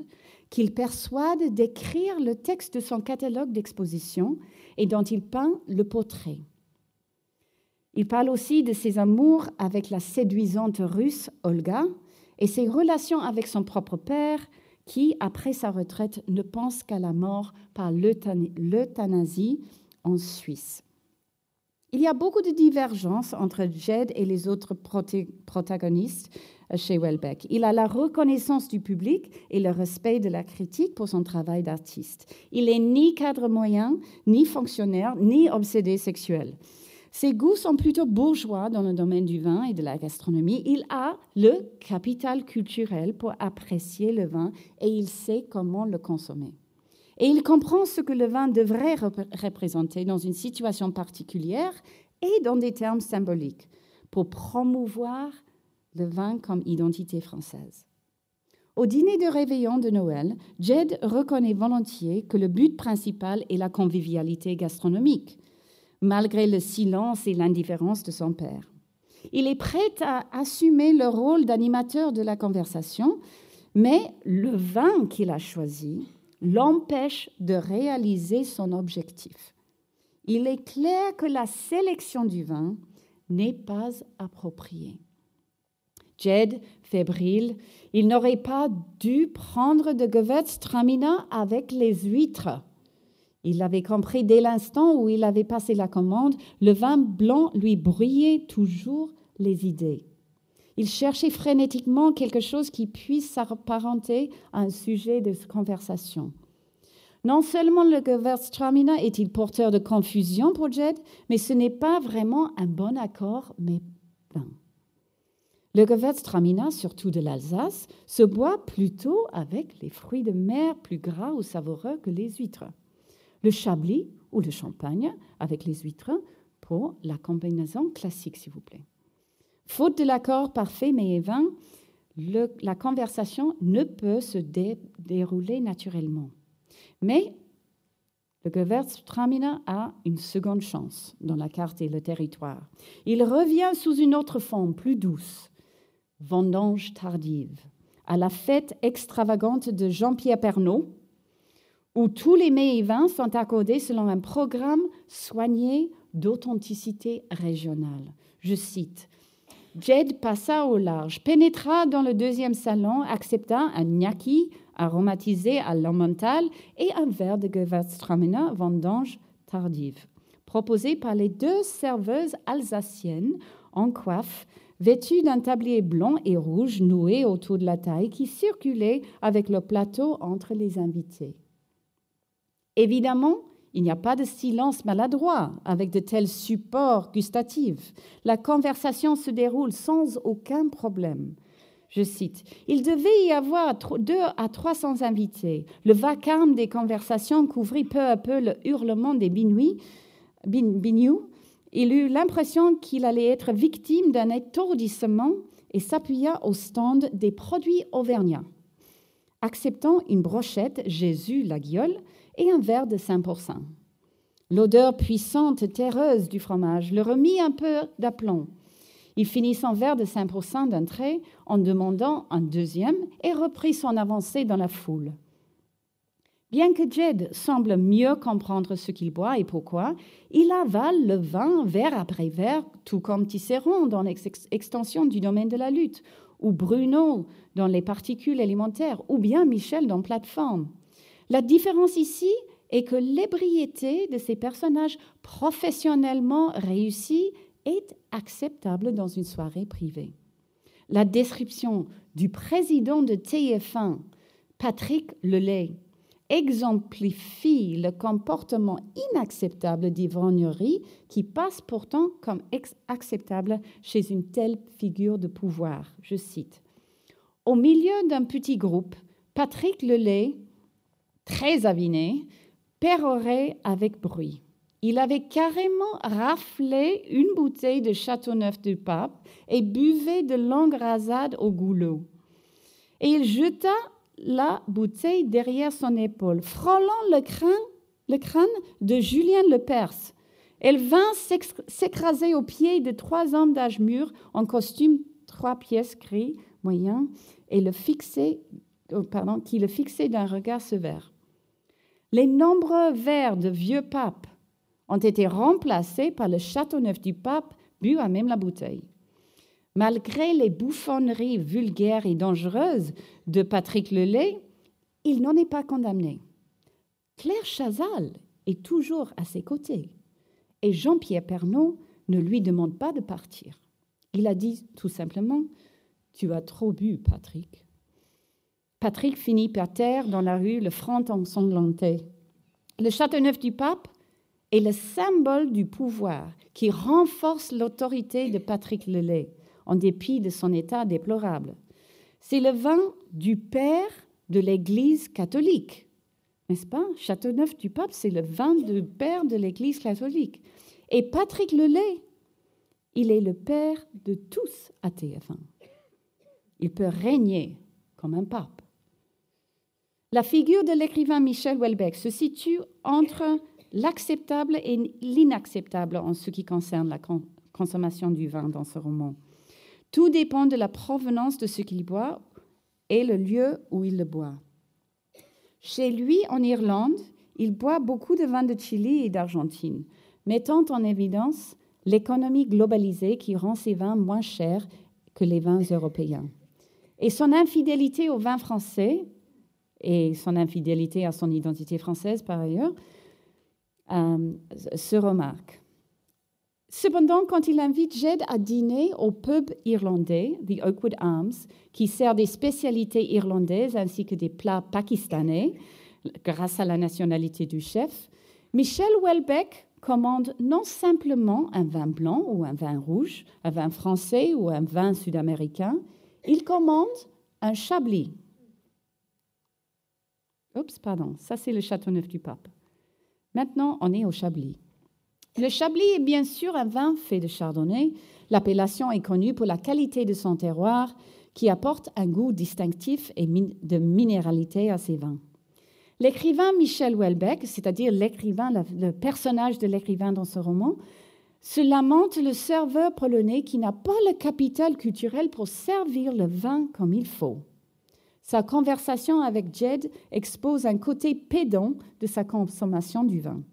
[SPEAKER 1] qu'il persuade d'écrire le texte de son catalogue d'exposition et dont il peint le portrait. Il parle aussi de ses amours avec la séduisante russe Olga et ses relations avec son propre père, qui, après sa retraite, ne pense qu'à la mort par l'euthanasie en Suisse. Il y a beaucoup de divergences entre Jed et les autres protagonistes euh, chez Welbeck. Il a la reconnaissance du public et le respect de la critique pour son travail d'artiste. Il n'est ni cadre moyen, ni fonctionnaire, ni obsédé sexuel. Ses goûts sont plutôt bourgeois dans le domaine du vin et de la gastronomie. Il a le capital culturel pour apprécier le vin et il sait comment le consommer. Et il comprend ce que le vin devrait représenter dans une situation particulière et dans des termes symboliques pour promouvoir le vin comme identité française. Au dîner de réveillon de Noël, Jed reconnaît volontiers que le but principal est la convivialité gastronomique malgré le silence et l'indifférence de son père. Il est prêt à assumer le rôle d'animateur de la conversation, mais le vin qu'il a choisi l'empêche de réaliser son objectif. Il est clair que la sélection du vin n'est pas appropriée. Jed, fébrile, il n'aurait pas dû prendre de Gewürztraminer avec les huîtres il l'avait compris dès l'instant où il avait passé la commande, le vin blanc lui bruyait toujours les idées. Il cherchait frénétiquement quelque chose qui puisse s'apparenter à un sujet de conversation. Non seulement le Gewürztraminer est-il porteur de confusion pour Jed, mais ce n'est pas vraiment un bon accord, mais plein. Le Gewürztraminer, surtout de l'Alsace, se boit plutôt avec les fruits de mer plus gras ou savoureux que les huîtres le chablis ou le champagne avec les huîtres pour la combinaison classique, s'il vous plaît. Faute de l'accord parfait mais vain, la conversation ne peut se dérouler naturellement. Mais le Gewürztraminer a une seconde chance dans la carte et le territoire. Il revient sous une autre forme, plus douce, vendange tardive, à la fête extravagante de Jean-Pierre Pernaud, où tous les mets et vins sont accordés selon un programme soigné d'authenticité régionale. Je cite Jed passa au large, pénétra dans le deuxième salon, accepta un gnocchi aromatisé à l'emmental et un verre de Gewürztraminer vendange tardive, proposé par les deux serveuses alsaciennes en coiffe, vêtues d'un tablier blanc et rouge noué autour de la taille qui circulait avec le plateau entre les invités. Évidemment, il n'y a pas de silence maladroit avec de tels supports gustatifs. La conversation se déroule sans aucun problème. Je cite, Il devait y avoir deux à trois cents invités. Le vacarme des conversations couvrit peu à peu le hurlement des binouis. Il eut l'impression qu'il allait être victime d'un étourdissement et s'appuya au stand des produits auvergnats. acceptant une brochette Jésus la guiole et un verre de 5%. L'odeur puissante et terreuse du fromage le remit un peu d'aplomb. Il finit son verre de 5% d'un trait en demandant un deuxième et reprit son avancée dans la foule. Bien que Jed semble mieux comprendre ce qu'il boit et pourquoi, il avale le vin verre après verre, tout comme Tisserand dans l'extension du domaine de la lutte, ou Bruno dans les particules élémentaires, ou bien Michel dans Plateforme. La différence ici est que l'ébriété de ces personnages professionnellement réussis est acceptable dans une soirée privée. La description du président de TF1, Patrick Lelay, exemplifie le comportement inacceptable d'ivrognerie qui passe pourtant comme acceptable chez une telle figure de pouvoir. Je cite. Au milieu d'un petit groupe, Patrick Lelay, très aviné, pérorait avec bruit. Il avait carrément raflé une bouteille de Châteauneuf du Pape et buvait de longues rasades au goulot. Et il jeta la bouteille derrière son épaule, frôlant le crâne, de Julien le Perse. Elle vint s'écraser aux pieds de trois hommes d'âge mûr en costume trois pièces gris moyen et le fixer, oh, pardon, qui le fixait d'un regard sévère. Les nombreux verres de vieux pape ont été remplacés par le Châteauneuf du pape bu à même la bouteille. Malgré les bouffonneries vulgaires et dangereuses de Patrick Lelay, il n'en est pas condamné. Claire Chazal est toujours à ses côtés et Jean-Pierre Pernaud ne lui demande pas de partir. Il a dit tout simplement Tu as trop bu, Patrick. Patrick finit par terre dans la rue, le front ensanglanté. Le Châteauneuf du Pape est le symbole du pouvoir qui renforce l'autorité de Patrick Lelay en dépit de son état déplorable. C'est le vin du père de l'Église catholique, n'est-ce pas? Châteauneuf du Pape, c'est le vin du père de l'Église catholique. Et Patrick Lelay, il est le père de tous à TF1. Il peut régner comme un pape. La figure de l'écrivain Michel Houellebecq se situe entre l'acceptable et l'inacceptable en ce qui concerne la consommation du vin dans ce roman. Tout dépend de la provenance de ce qu'il boit et le lieu où il le boit. Chez lui, en Irlande, il boit beaucoup de vin de Chili et d'Argentine, mettant en évidence l'économie globalisée qui rend ses vins moins chers que les vins européens. Et son infidélité au vin français, et son infidélité à son identité française par ailleurs, euh, se remarque. Cependant, quand il invite Jed à dîner au pub irlandais, The Oakwood Arms, qui sert des spécialités irlandaises ainsi que des plats pakistanais, grâce à la nationalité du chef, Michel Welbeck commande non simplement un vin blanc ou un vin rouge, un vin français ou un vin sud-américain, il commande un chablis. Oups, pardon, ça c'est le Châteauneuf du Pape. Maintenant, on est au chablis. Le Chablis est bien sûr un vin fait de chardonnay. L'appellation est connue pour la qualité de son terroir qui apporte un goût distinctif et de minéralité à ses vins. L'écrivain Michel Houellebecq, c'est-à-dire l'écrivain, le personnage de l'écrivain dans ce roman, se lamente le serveur polonais qui n'a pas le capital culturel pour servir le vin comme il faut. Sa conversation avec Jed expose un côté pédant de sa consommation du vin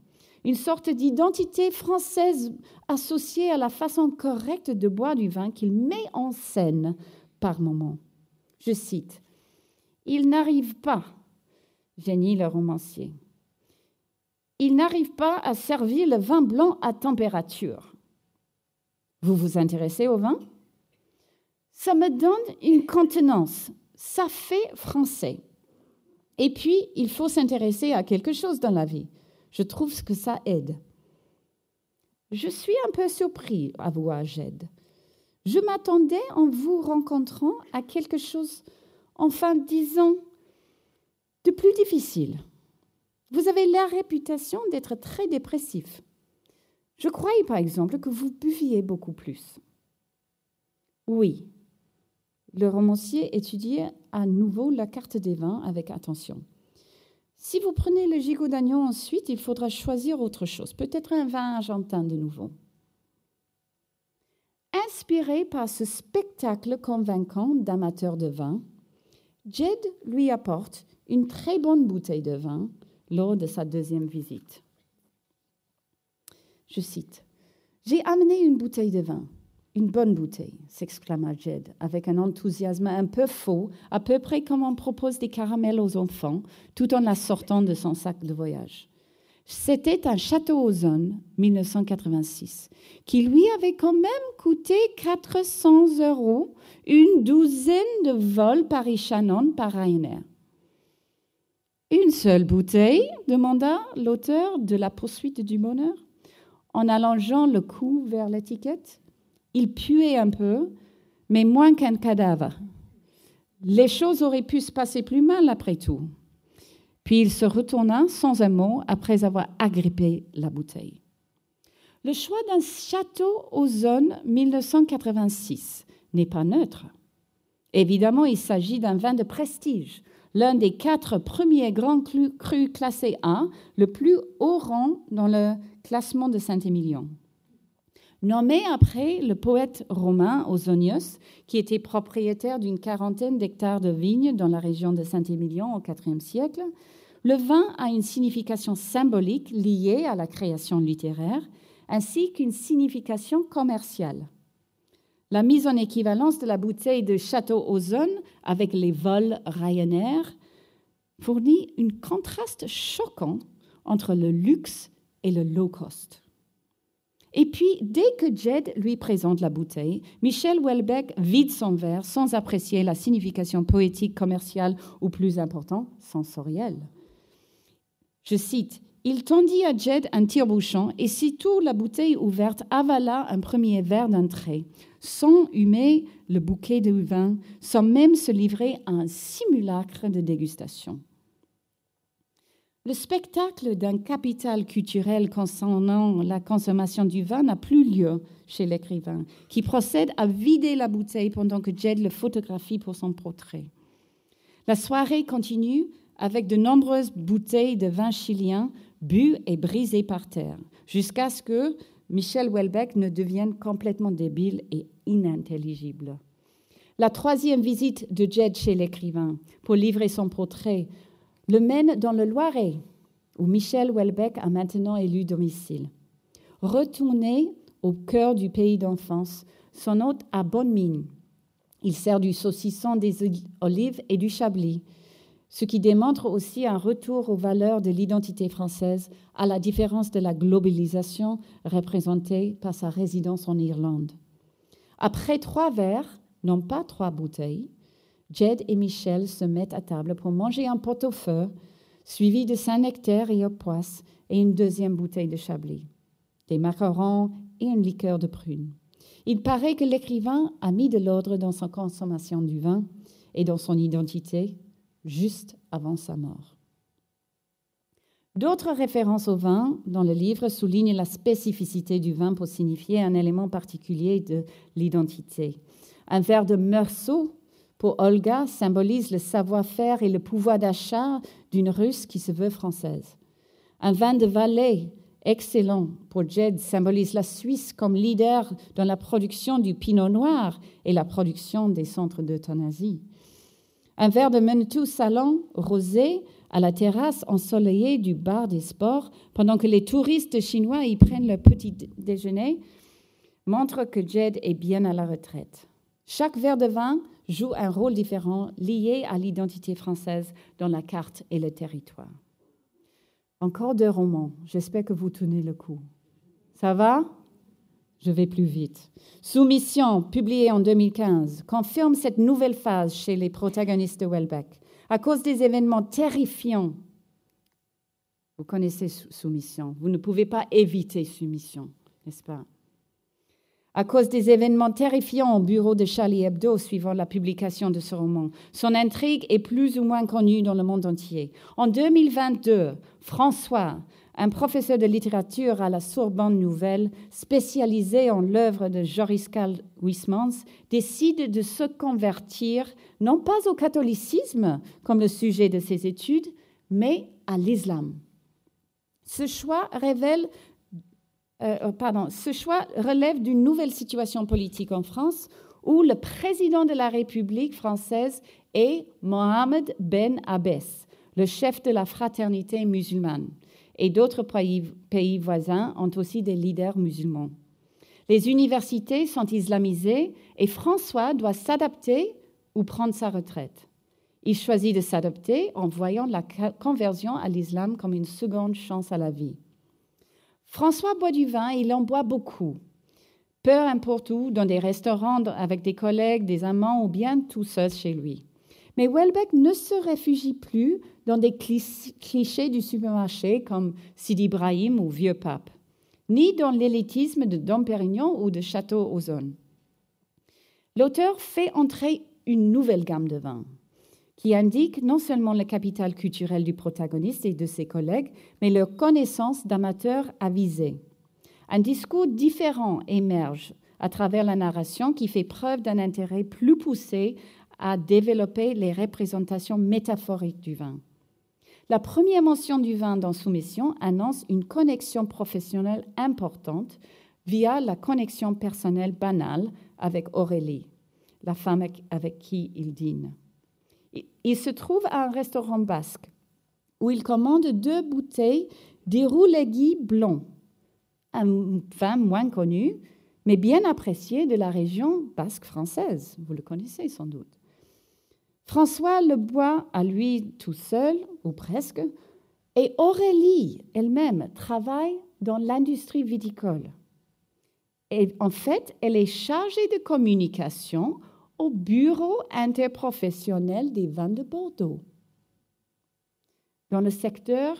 [SPEAKER 1] une sorte d'identité française associée à la façon correcte de boire du vin qu'il met en scène par moments. Je cite Il n'arrive pas, génie le romancier, il n'arrive pas à servir le vin blanc à température. Vous vous intéressez au vin? Ça me donne une contenance. Ça fait français. Et puis, il faut s'intéresser à quelque chose dans la vie. Je trouve que ça aide. Je suis un peu surpris, avoua Jed. Je m'attendais en vous rencontrant à quelque chose, enfin disons, de plus difficile. Vous avez la réputation d'être très dépressif. Je croyais par exemple que vous buviez beaucoup plus. Oui, Le romancier étudie à nouveau la carte des vins avec attention. Si vous prenez le gigot d'agneau ensuite, il faudra choisir autre chose, peut-être un vin argentin de nouveau. Inspiré par ce spectacle convaincant d'amateurs de vin, Jed lui apporte une très bonne bouteille de vin lors de sa deuxième visite. Je cite J'ai amené une bouteille de vin. Une bonne bouteille, s'exclama Jed avec un enthousiasme un peu faux, à peu près comme on propose des caramels aux enfants, tout en la sortant de son sac de voyage. C'était un château Ozone, 1986, qui lui avait quand même coûté 400 euros, une douzaine de vols Paris-Shannon par Ryanair. Une seule bouteille demanda l'auteur de La poursuite du bonheur, en allongeant le cou vers l'étiquette. Il puait un peu, mais moins qu'un cadavre. Les choses auraient pu se passer plus mal après tout. Puis il se retourna sans un mot après avoir agrippé la bouteille. Le choix d'un château aux zones 1986 n'est pas neutre. Évidemment, il s'agit d'un vin de prestige, l'un des quatre premiers grands crus classés A, le plus haut rang dans le classement de Saint-Émilion. Nommé après le poète romain Ausonius, qui était propriétaire d'une quarantaine d'hectares de vignes dans la région de Saint-Émilion au IVe siècle, le vin a une signification symbolique liée à la création littéraire, ainsi qu'une signification commerciale. La mise en équivalence de la bouteille de Château Ozone avec les vols Ryanair fournit un contraste choquant entre le luxe et le low cost. Et puis, dès que Jed lui présente la bouteille, Michel Welbeck vide son verre sans apprécier la signification poétique, commerciale ou plus important, sensorielle. Je cite il tendit à Jed un tire-bouchon et sitôt la bouteille ouverte avala un premier verre d'un trait, sans humer le bouquet de vin, sans même se livrer à un simulacre de dégustation. Le spectacle d'un capital culturel concernant la consommation du vin n'a plus lieu chez l'écrivain, qui procède à vider la bouteille pendant que Jed le photographie pour son portrait. La soirée continue avec de nombreuses bouteilles de vin chilien bu et brisé par terre, jusqu'à ce que Michel Houellebecq ne devienne complètement débile et inintelligible. La troisième visite de Jed chez l'écrivain pour livrer son portrait le mène dans le Loiret, où Michel Houellebecq a maintenant élu domicile. Retourné au cœur du pays d'enfance, son hôte a bonne mine. Il sert du saucisson, des olives et du chablis, ce qui démontre aussi un retour aux valeurs de l'identité française, à la différence de la globalisation représentée par sa résidence en Irlande. Après trois verres, non pas trois bouteilles, Jed et Michel se mettent à table pour manger un pot-au-feu, suivi de Saint-Nectaire et au poisse et une deuxième bouteille de Chablis, des macarons et une liqueur de prune. Il paraît que l'écrivain a mis de l'ordre dans sa consommation du vin et dans son identité juste avant sa mort. D'autres références au vin dans le livre soulignent la spécificité du vin pour signifier un élément particulier de l'identité. Un verre de Meursault pour Olga symbolise le savoir-faire et le pouvoir d'achat d'une Russe qui se veut française. Un vin de Valais excellent pour Jed symbolise la Suisse comme leader dans la production du pinot noir et la production des centres d'euthanasie. Un verre de Menetou salon rosé à la terrasse ensoleillée du bar des sports pendant que les touristes chinois y prennent leur petit déjeuner montre que Jed est bien à la retraite. Chaque verre de vin joue un rôle différent lié à l'identité française dans la carte et le territoire. Encore deux romans. J'espère que vous tenez le coup. Ça va? Je vais plus vite. Soumission, publiée en 2015, confirme cette nouvelle phase chez les protagonistes de Welbeck. À cause des événements terrifiants, vous connaissez Soumission, vous ne pouvez pas éviter Soumission, n'est-ce pas? À cause des événements terrifiants au bureau de Charlie Hebdo suivant la publication de ce roman. Son intrigue est plus ou moins connue dans le monde entier. En 2022, François, un professeur de littérature à la Sorbonne Nouvelle, spécialisé en l'œuvre de Joris Karl Huysmans, décide de se convertir non pas au catholicisme comme le sujet de ses études, mais à l'islam. Ce choix révèle euh, euh, pardon, ce choix relève d'une nouvelle situation politique en France où le président de la République française est Mohamed Ben Abbès, le chef de la fraternité musulmane. Et d'autres pays voisins ont aussi des leaders musulmans. Les universités sont islamisées et François doit s'adapter ou prendre sa retraite. Il choisit de s'adapter en voyant la conversion à l'islam comme une seconde chance à la vie. François boit du vin et il en boit beaucoup. Peu importe où, dans des restaurants avec des collègues, des amants ou bien tout seul chez lui. Mais Welbeck ne se réfugie plus dans des clichés du supermarché comme Sidi Ibrahim ou Vieux Pape, ni dans l'élitisme de Dom Pérignon ou de Château Ozone. L'auteur fait entrer une nouvelle gamme de vins qui indique non seulement le capital culturel du protagoniste et de ses collègues, mais leur connaissance d'amateurs avisés. Un discours différent émerge à travers la narration qui fait preuve d'un intérêt plus poussé à développer les représentations métaphoriques du vin. La première mention du vin dans Soumission annonce une connexion professionnelle importante via la connexion personnelle banale avec Aurélie, la femme avec qui il dîne. Il se trouve à un restaurant basque où il commande deux bouteilles d'Iroulegui blanc, un vin moins connu, mais bien apprécié de la région basque française. Vous le connaissez sans doute. François le boit à lui tout seul, ou presque, et Aurélie elle-même travaille dans l'industrie viticole. Et en fait, elle est chargée de communication au Bureau interprofessionnel des vins de Bordeaux, dans le secteur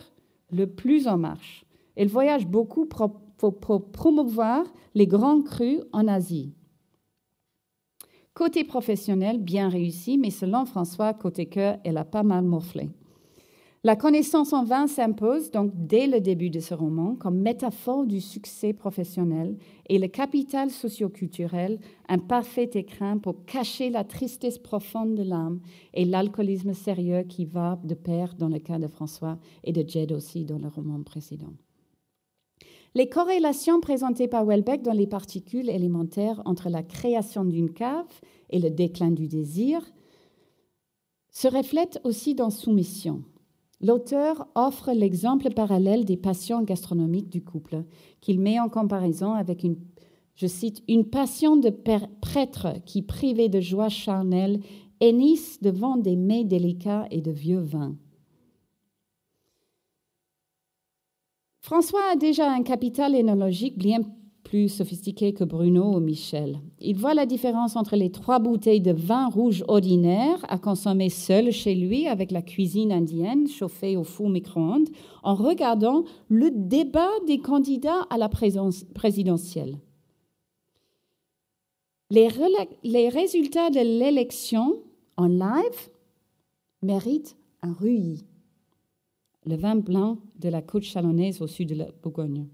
[SPEAKER 1] le plus en marche. Elle voyage beaucoup pour promouvoir les grands crus en Asie. Côté professionnel, bien réussi, mais selon François, côté cœur, elle a pas mal morflé. La connaissance en vin s'impose donc dès le début de ce roman comme métaphore du succès professionnel et le capital socioculturel, un parfait écrin pour cacher la tristesse profonde de l'âme et l'alcoolisme sérieux qui va de pair dans le cas de François et de Jed aussi dans le roman précédent. Les corrélations présentées par Welbeck dans les particules élémentaires entre la création d'une cave et le déclin du désir se reflètent aussi dans Soumission. L'auteur offre l'exemple parallèle des passions gastronomiques du couple, qu'il met en comparaison avec une, je cite, une passion de prêtre qui, privé de joie charnelle, hennisse devant des mets délicats et de vieux vins. François a déjà un capital énologique bien plus sophistiqué que Bruno ou Michel. Il voit la différence entre les trois bouteilles de vin rouge ordinaire à consommer seul chez lui avec la cuisine indienne chauffée au four micro-ondes en regardant le débat des candidats à la présidentielle. Les, résultats de l'élection en live méritent un ruillis. Le vin blanc de la côte chalonnaise au sud de la Bourgogne.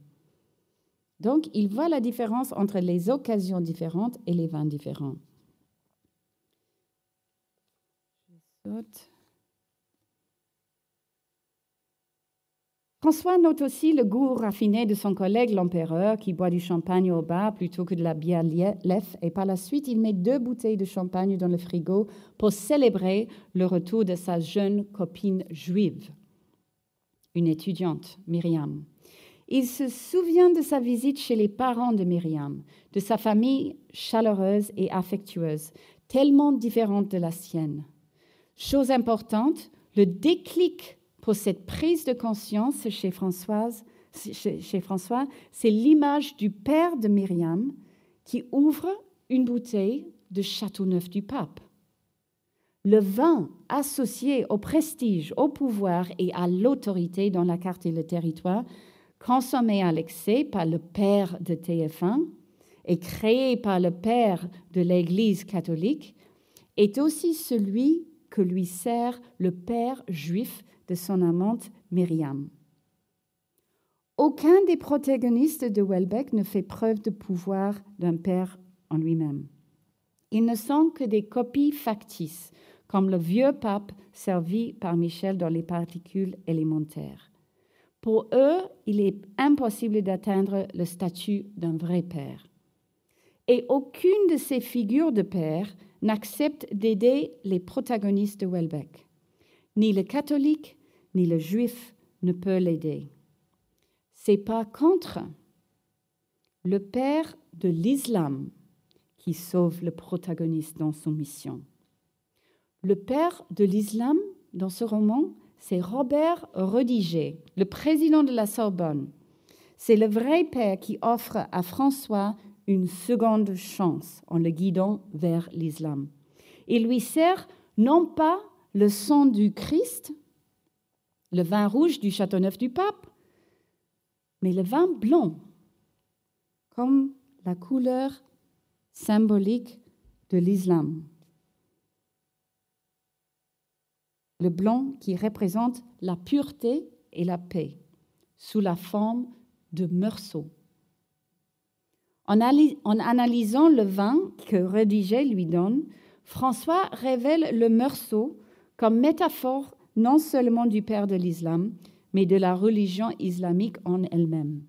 [SPEAKER 1] Donc, il voit la différence entre les occasions différentes et les vins différents. François note aussi le goût raffiné de son collègue l'empereur qui boit du champagne au bar plutôt que de la bière lef et par la suite il met deux bouteilles de champagne dans le frigo pour célébrer le retour de sa jeune copine juive, une étudiante, Myriam. Il se souvient de sa visite chez les parents de Myriam, de sa famille chaleureuse et affectueuse, tellement différente de la sienne. Chose importante, le déclic pour cette prise de conscience chez, Françoise, chez, François, c'est l'image du père de Myriam qui ouvre une bouteille de Châteauneuf du Pape. Le vin associé au prestige, au pouvoir et à l'autorité dans la carte et le territoire consommé à l'excès par le père de TF1 et créé par le père de l'Église catholique, est aussi celui que lui sert le père juif de son amante Myriam. Aucun des protagonistes de Welbeck ne fait preuve de pouvoir d'un père en lui-même. Ils ne sont que des copies factices, comme le vieux pape servi par Michel dans les particules élémentaires. Pour eux, il est impossible d'atteindre le statut d'un vrai père. Et aucune de ces figures de père n'accepte d'aider les protagonistes de Welbeck. Ni le catholique, ni le juif ne peut l'aider. C'est pas contre le père de l'islam qui sauve le protagoniste dans son mission. Le père de l'islam dans ce roman, c'est Robert Rediger, le président de la Sorbonne. C'est le vrai père qui offre à François une seconde chance en le guidant vers l'islam. Il lui sert non pas le sang du Christ, le vin rouge du Châteauneuf du Pape, mais le vin blanc, comme la couleur symbolique de l'islam. Le blanc qui représente la pureté et la paix, sous la forme de meursault. En, analysant le vin que Rediger lui donne, François révèle le meursault comme métaphore non seulement du père de l'islam, mais de la religion islamique en elle-même.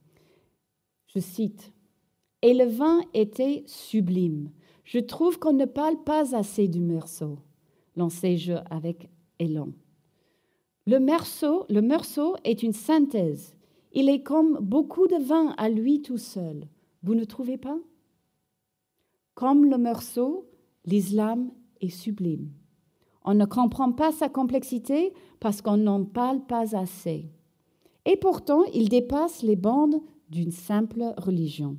[SPEAKER 1] Je cite, Et le vin était sublime. Je trouve qu'on ne parle pas assez du meursault, lancé-je avec élan. Le meursault, le meursault est une synthèse. Il est comme beaucoup de vin à lui tout seul. Vous ne trouvez pas? Comme le meursault, l'islam est sublime. On ne comprend pas sa complexité parce qu'on n'en parle pas assez. Et pourtant, il dépasse les bandes d'une simple religion.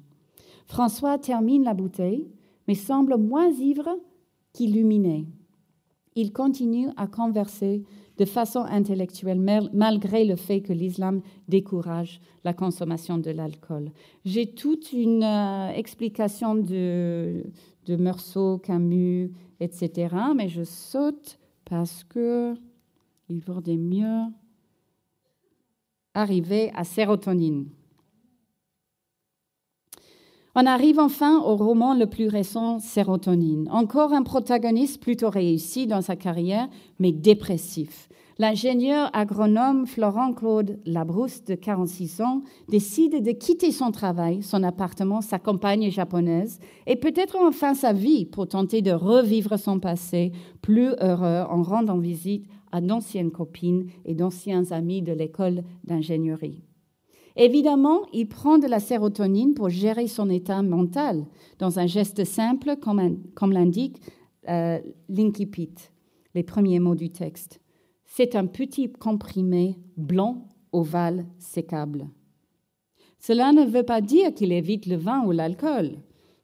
[SPEAKER 1] François termine la bouteille, mais semble moins ivre qu'illuminé. Il continue à converser de façon intellectuelle, malgré le fait que l'islam décourage la consommation de l'alcool. J'ai toute une euh, explication de, de Meursault, Camus, etc., mais je saute parce que il vaudrait mieux arriver à sérotonine. On arrive enfin au roman le plus récent, Sérotonine. Encore un protagoniste plutôt réussi dans sa carrière, mais dépressif. L'ingénieur agronome Florent Claude Labrousse, de 46 ans, décide de quitter son travail, son appartement, sa compagne japonaise et peut-être enfin sa vie pour tenter de revivre son passé plus heureux en rendant visite à d'anciennes copines et d'anciens amis de l'école d'ingénierie. Évidemment, il prend de la sérotonine pour gérer son état mental, dans un geste simple, comme, l'indique euh, l'incipit, les premiers mots du texte. C'est un petit comprimé blanc, ovale, sécable. Cela ne veut pas dire qu'il évite le vin ou l'alcool.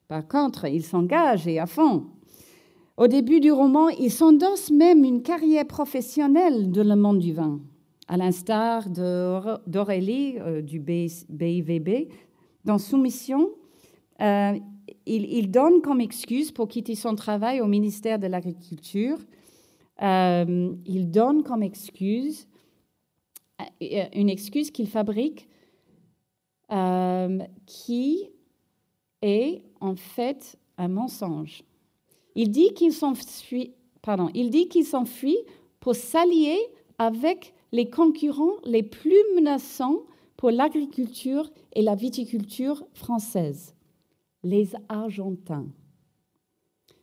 [SPEAKER 1] Par contre, il s'engage et à fond. Au début du roman, il s'endosse même une carrière professionnelle dans le monde du vin à l'instar d'Aurélie euh, du BIVB, dans Soumission, euh, il, donne comme excuse pour quitter son travail au ministère de l'Agriculture, euh, il donne comme excuse une excuse qu'il fabrique qui est en fait un mensonge. Il dit qu'il s'enfuit, il dit qu'il s'enfuit pour s'allier avec les concurrents les plus menaçants pour l'agriculture et la viticulture française, les Argentins.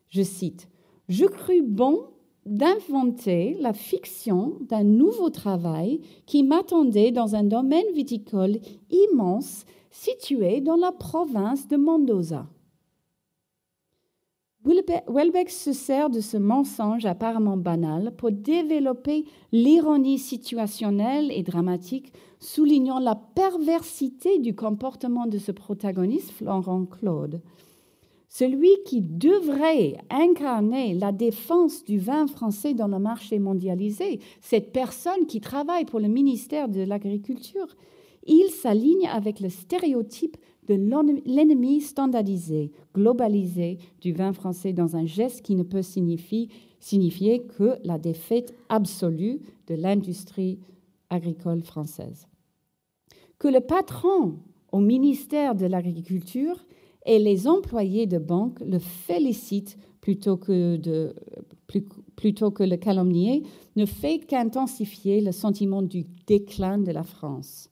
[SPEAKER 1] Je cite, Je crus bon d'inventer la fiction d'un nouveau travail qui m'attendait dans un domaine viticole immense situé dans la province de Mendoza. Welbeck se sert de ce mensonge apparemment banal pour développer l'ironie situationnelle et dramatique, soulignant la perversité du comportement de ce protagoniste, Florent Claude. Celui qui devrait incarner la défense du vin français dans le marché mondialisé, cette personne qui travaille pour le ministère de l'Agriculture, il s'aligne avec le stéréotype de l'ennemi standardisé, globalisé du vin français dans un geste qui ne peut signifier, que la défaite absolue de l'industrie agricole française. que le patron au ministère de l'Agriculture et les employés de banque le félicitent plutôt que, de, plutôt que le calomnier ne fait qu'intensifier le sentiment du déclin de la France.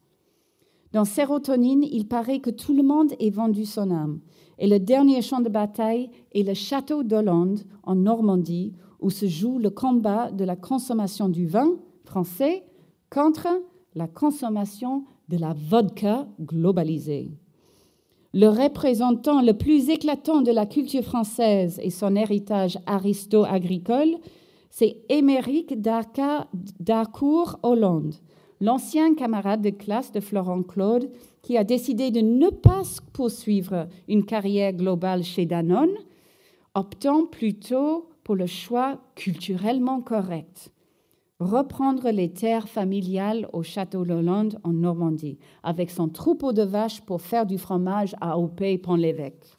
[SPEAKER 1] Dans Sérotonine, il paraît que tout le monde ait vendu son âme. Et le dernier champ de bataille est le château d'Hollande, en Normandie, où se joue le combat de la consommation du vin français contre la consommation de la vodka globalisée. Le représentant le plus éclatant de la culture française et son héritage aristo-agricole, c'est Émeric d'Arcourt Hollande, l'ancien camarade de classe de Florent Claude, qui a décidé de ne pas poursuivre une carrière globale chez Danone, optant plutôt pour le choix culturellement correct reprendre les terres familiales au château Hollande en Normandie, avec son troupeau de vaches pour faire du fromage à Aupé Pont-l'Évêque.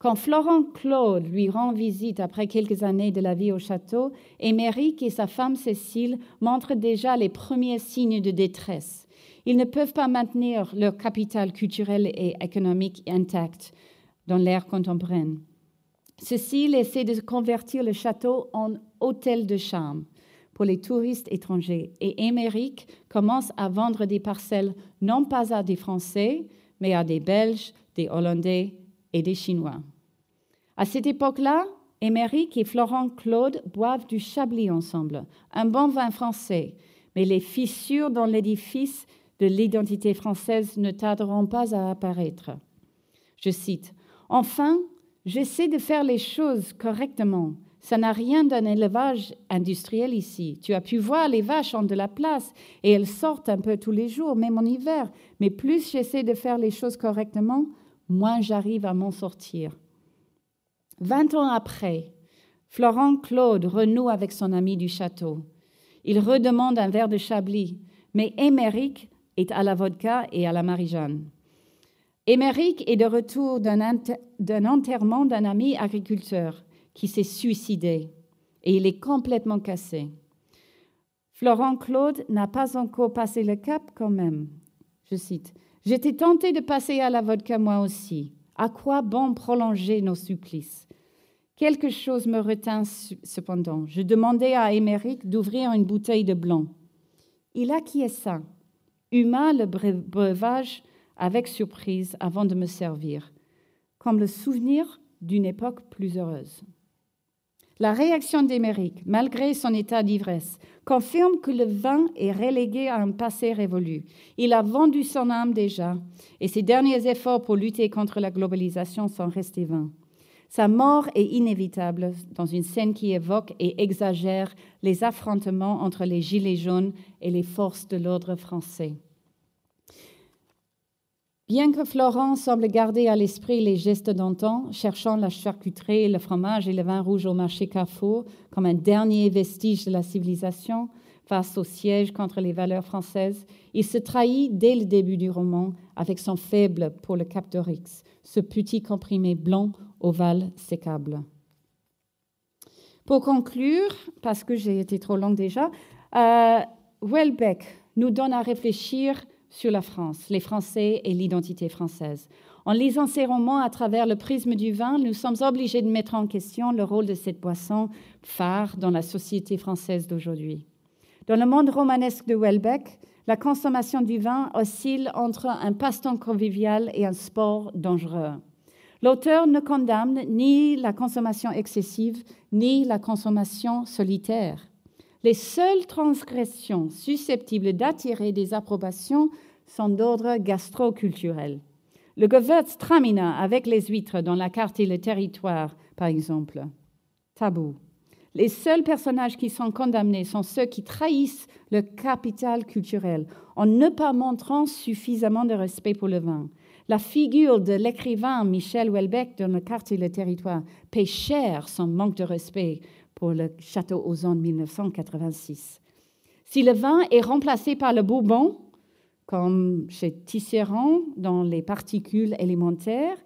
[SPEAKER 1] Quand Florent Claude lui rend visite après quelques années de la vie au château, Émeric et sa femme Cécile montrent déjà les premiers signes de détresse. Ils ne peuvent pas maintenir leur capital culturel et économique intact dans l'ère contemporaine. Cécile essaie de convertir le château en hôtel de charme pour les touristes étrangers et Émeric commence à vendre des parcelles non pas à des Français, mais à des Belges, des Hollandais et des Chinois. À cette époque-là, Émeric et Florent Claude boivent du Chablis ensemble, un bon vin français, mais les fissures dans l'édifice de l'identité française ne tarderont pas à apparaître. Je cite Enfin, j'essaie de faire les choses correctement ça n'a rien d'un élevage industriel ici. Tu as pu voir les vaches ont de la place et elles sortent un peu tous les jours, même en hiver. Mais plus j'essaie de faire les choses correctement, moins j'arrive à m'en sortir. Vingt ans après, Florent Claude renoue avec son ami du château. Il redemande un verre de Chablis, mais Émeric est à la vodka et à la Marie-Jeanne. Émeric est de retour d'un enterrement d'un ami agriculteur qui s'est suicidé et il est complètement cassé. Florent Claude n'a pas encore passé le cap quand même. Je cite J'étais tenté de passer à la vodka moi aussi. À quoi bon prolonger nos supplices? Quelque chose me retint cependant. Je demandai à Émeric d'ouvrir une bouteille de blanc. Il acquiesça, huma le breuvage avec surprise avant de me servir, comme le souvenir d'une époque plus heureuse. La réaction d'Émeric, malgré son état d'ivresse, confirme que le vin est relégué à un passé révolu. Il a vendu son âme déjà, et ses derniers efforts pour lutter contre la globalisation sont restés vains. Sa mort est inévitable dans une scène qui évoque et exagère les affrontements entre les Gilets jaunes et les forces de l'ordre français. Bien que Florent semble garder à l'esprit les gestes d'antan, cherchant la charcuterie, le fromage et le vin rouge au marché Carrefour comme un dernier vestige de la civilisation face au siège contre les valeurs françaises, il se trahit dès le début du roman avec son faible pour le Cap d'Orix, ce petit comprimé blanc ovale sécable. Pour conclure, parce que j'ai été trop longue déjà, euh, Welbeck nous donne à réfléchir sur la France, les Français et l'identité française. En lisant ces romans à travers le prisme du vin, nous sommes obligés de mettre en question le rôle de cette boisson phare dans la société française d'aujourd'hui. Dans le monde romanesque de Welbeck, la consommation du vin oscille entre un passe-temps convivial et un sport dangereux. L'auteur ne condamne ni la consommation excessive ni la consommation solitaire. Les seules transgressions susceptibles d'attirer des approbations sont d'ordre gastroculturel. Le Gewürztraminer avec les huîtres dans la carte et le territoire, par exemple. Tabou. Les seuls personnages qui sont condamnés sont ceux qui trahissent le capital culturel en ne pas montrant suffisamment de respect pour le vin. La figure de l'écrivain Michel Houellebecq dans le carte et le territoire paie cher son manque de respect pour le château Ozon de 1986. Si le vin est remplacé par le bourbon, comme chez Tisserand dans les particules élémentaires,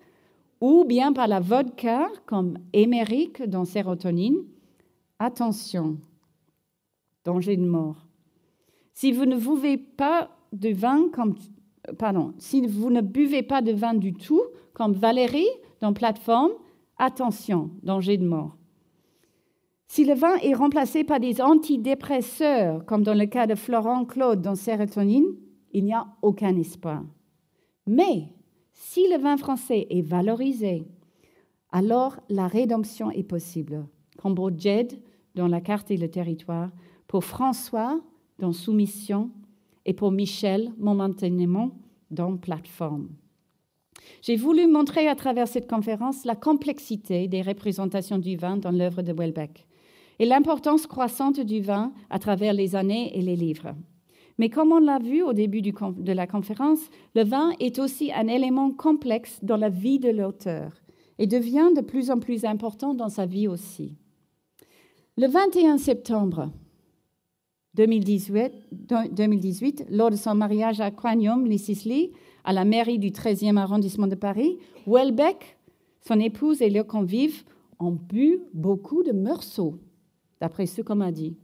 [SPEAKER 1] ou bien par la vodka, comme Émeric dans Sérotonine, attention, danger de mort. Si vous ne pouvez pas de vin comme, pardon, si vous ne buvez pas de vin du tout, comme Valérie dans Plateforme, attention, danger de mort. Si le vin est remplacé par des antidépresseurs, comme dans le cas de Florent Claude dans Sérotonine, il n'y a aucun espoir. Mais si le vin français est valorisé, alors la rédemption est possible. Comme pour Jed dans La carte et le territoire, pour François dans Soumission et pour Michel momentanément dans Plateforme. J'ai voulu montrer à travers cette conférence la complexité des représentations du vin dans l'œuvre de Welbeck et l'importance croissante du vin à travers les années et les livres. Mais comme on l'a vu au début de la conférence, le vin est aussi un élément complexe dans la vie de l'auteur et devient de plus en plus important dans sa vie aussi. Le 21 septembre 2018, 2018 lors de son mariage à Quanium, Lee, à la mairie du 13e arrondissement de Paris, Welbeck, son épouse et leurs convives ont bu beaucoup de Meursault, d'après ce qu'on m'a dit.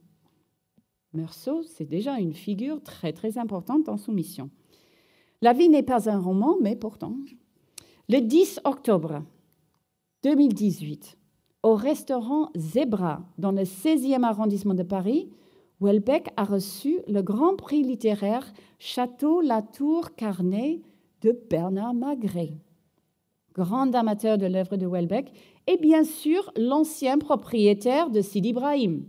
[SPEAKER 1] Meursault, c'est déjà une figure très très importante dans son mission. La vie n'est pas un roman, mais pourtant. Le 10 octobre 2018, au restaurant Zebra, dans le 16e arrondissement de Paris, Welbeck a reçu le grand prix littéraire Château Latour Carnet de Bernard Magret, grand amateur de l'œuvre de Welbeck, et bien sûr l'ancien propriétaire de Sidi Ibrahim.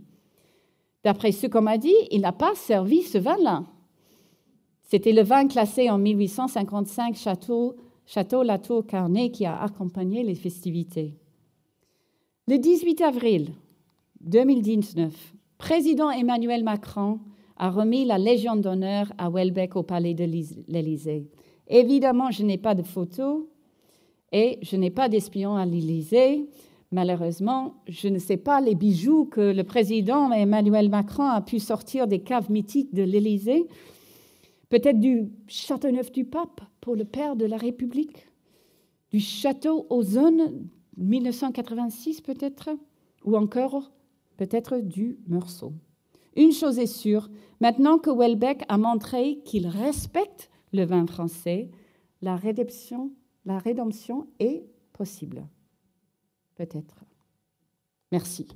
[SPEAKER 1] D'après ce qu'on m'a dit, il n'a pas servi ce vin-là. C'était le vin classé en 1855 Château, Château Latour Carnet qui a accompagné les festivités. Le 18 avril 2019, président Emmanuel Macron a remis la Légion d'honneur à Welbeck au palais de l'Élysée. Évidemment, je n'ai pas de photos et je n'ai pas d'espion à l'Élysée. Malheureusement, je ne sais pas les bijoux que le président Emmanuel Macron a pu sortir des caves mythiques de l'Élysée. Peut-être du Châteauneuf du Pape pour le père de la République, du château aux zones 1986 peut-être, ou encore peut-être du Meursault. Une chose est sûre, maintenant que Welbeck a montré qu'il respecte le vin français, la rédemption, la rédemption est possible. Peut-être. Merci.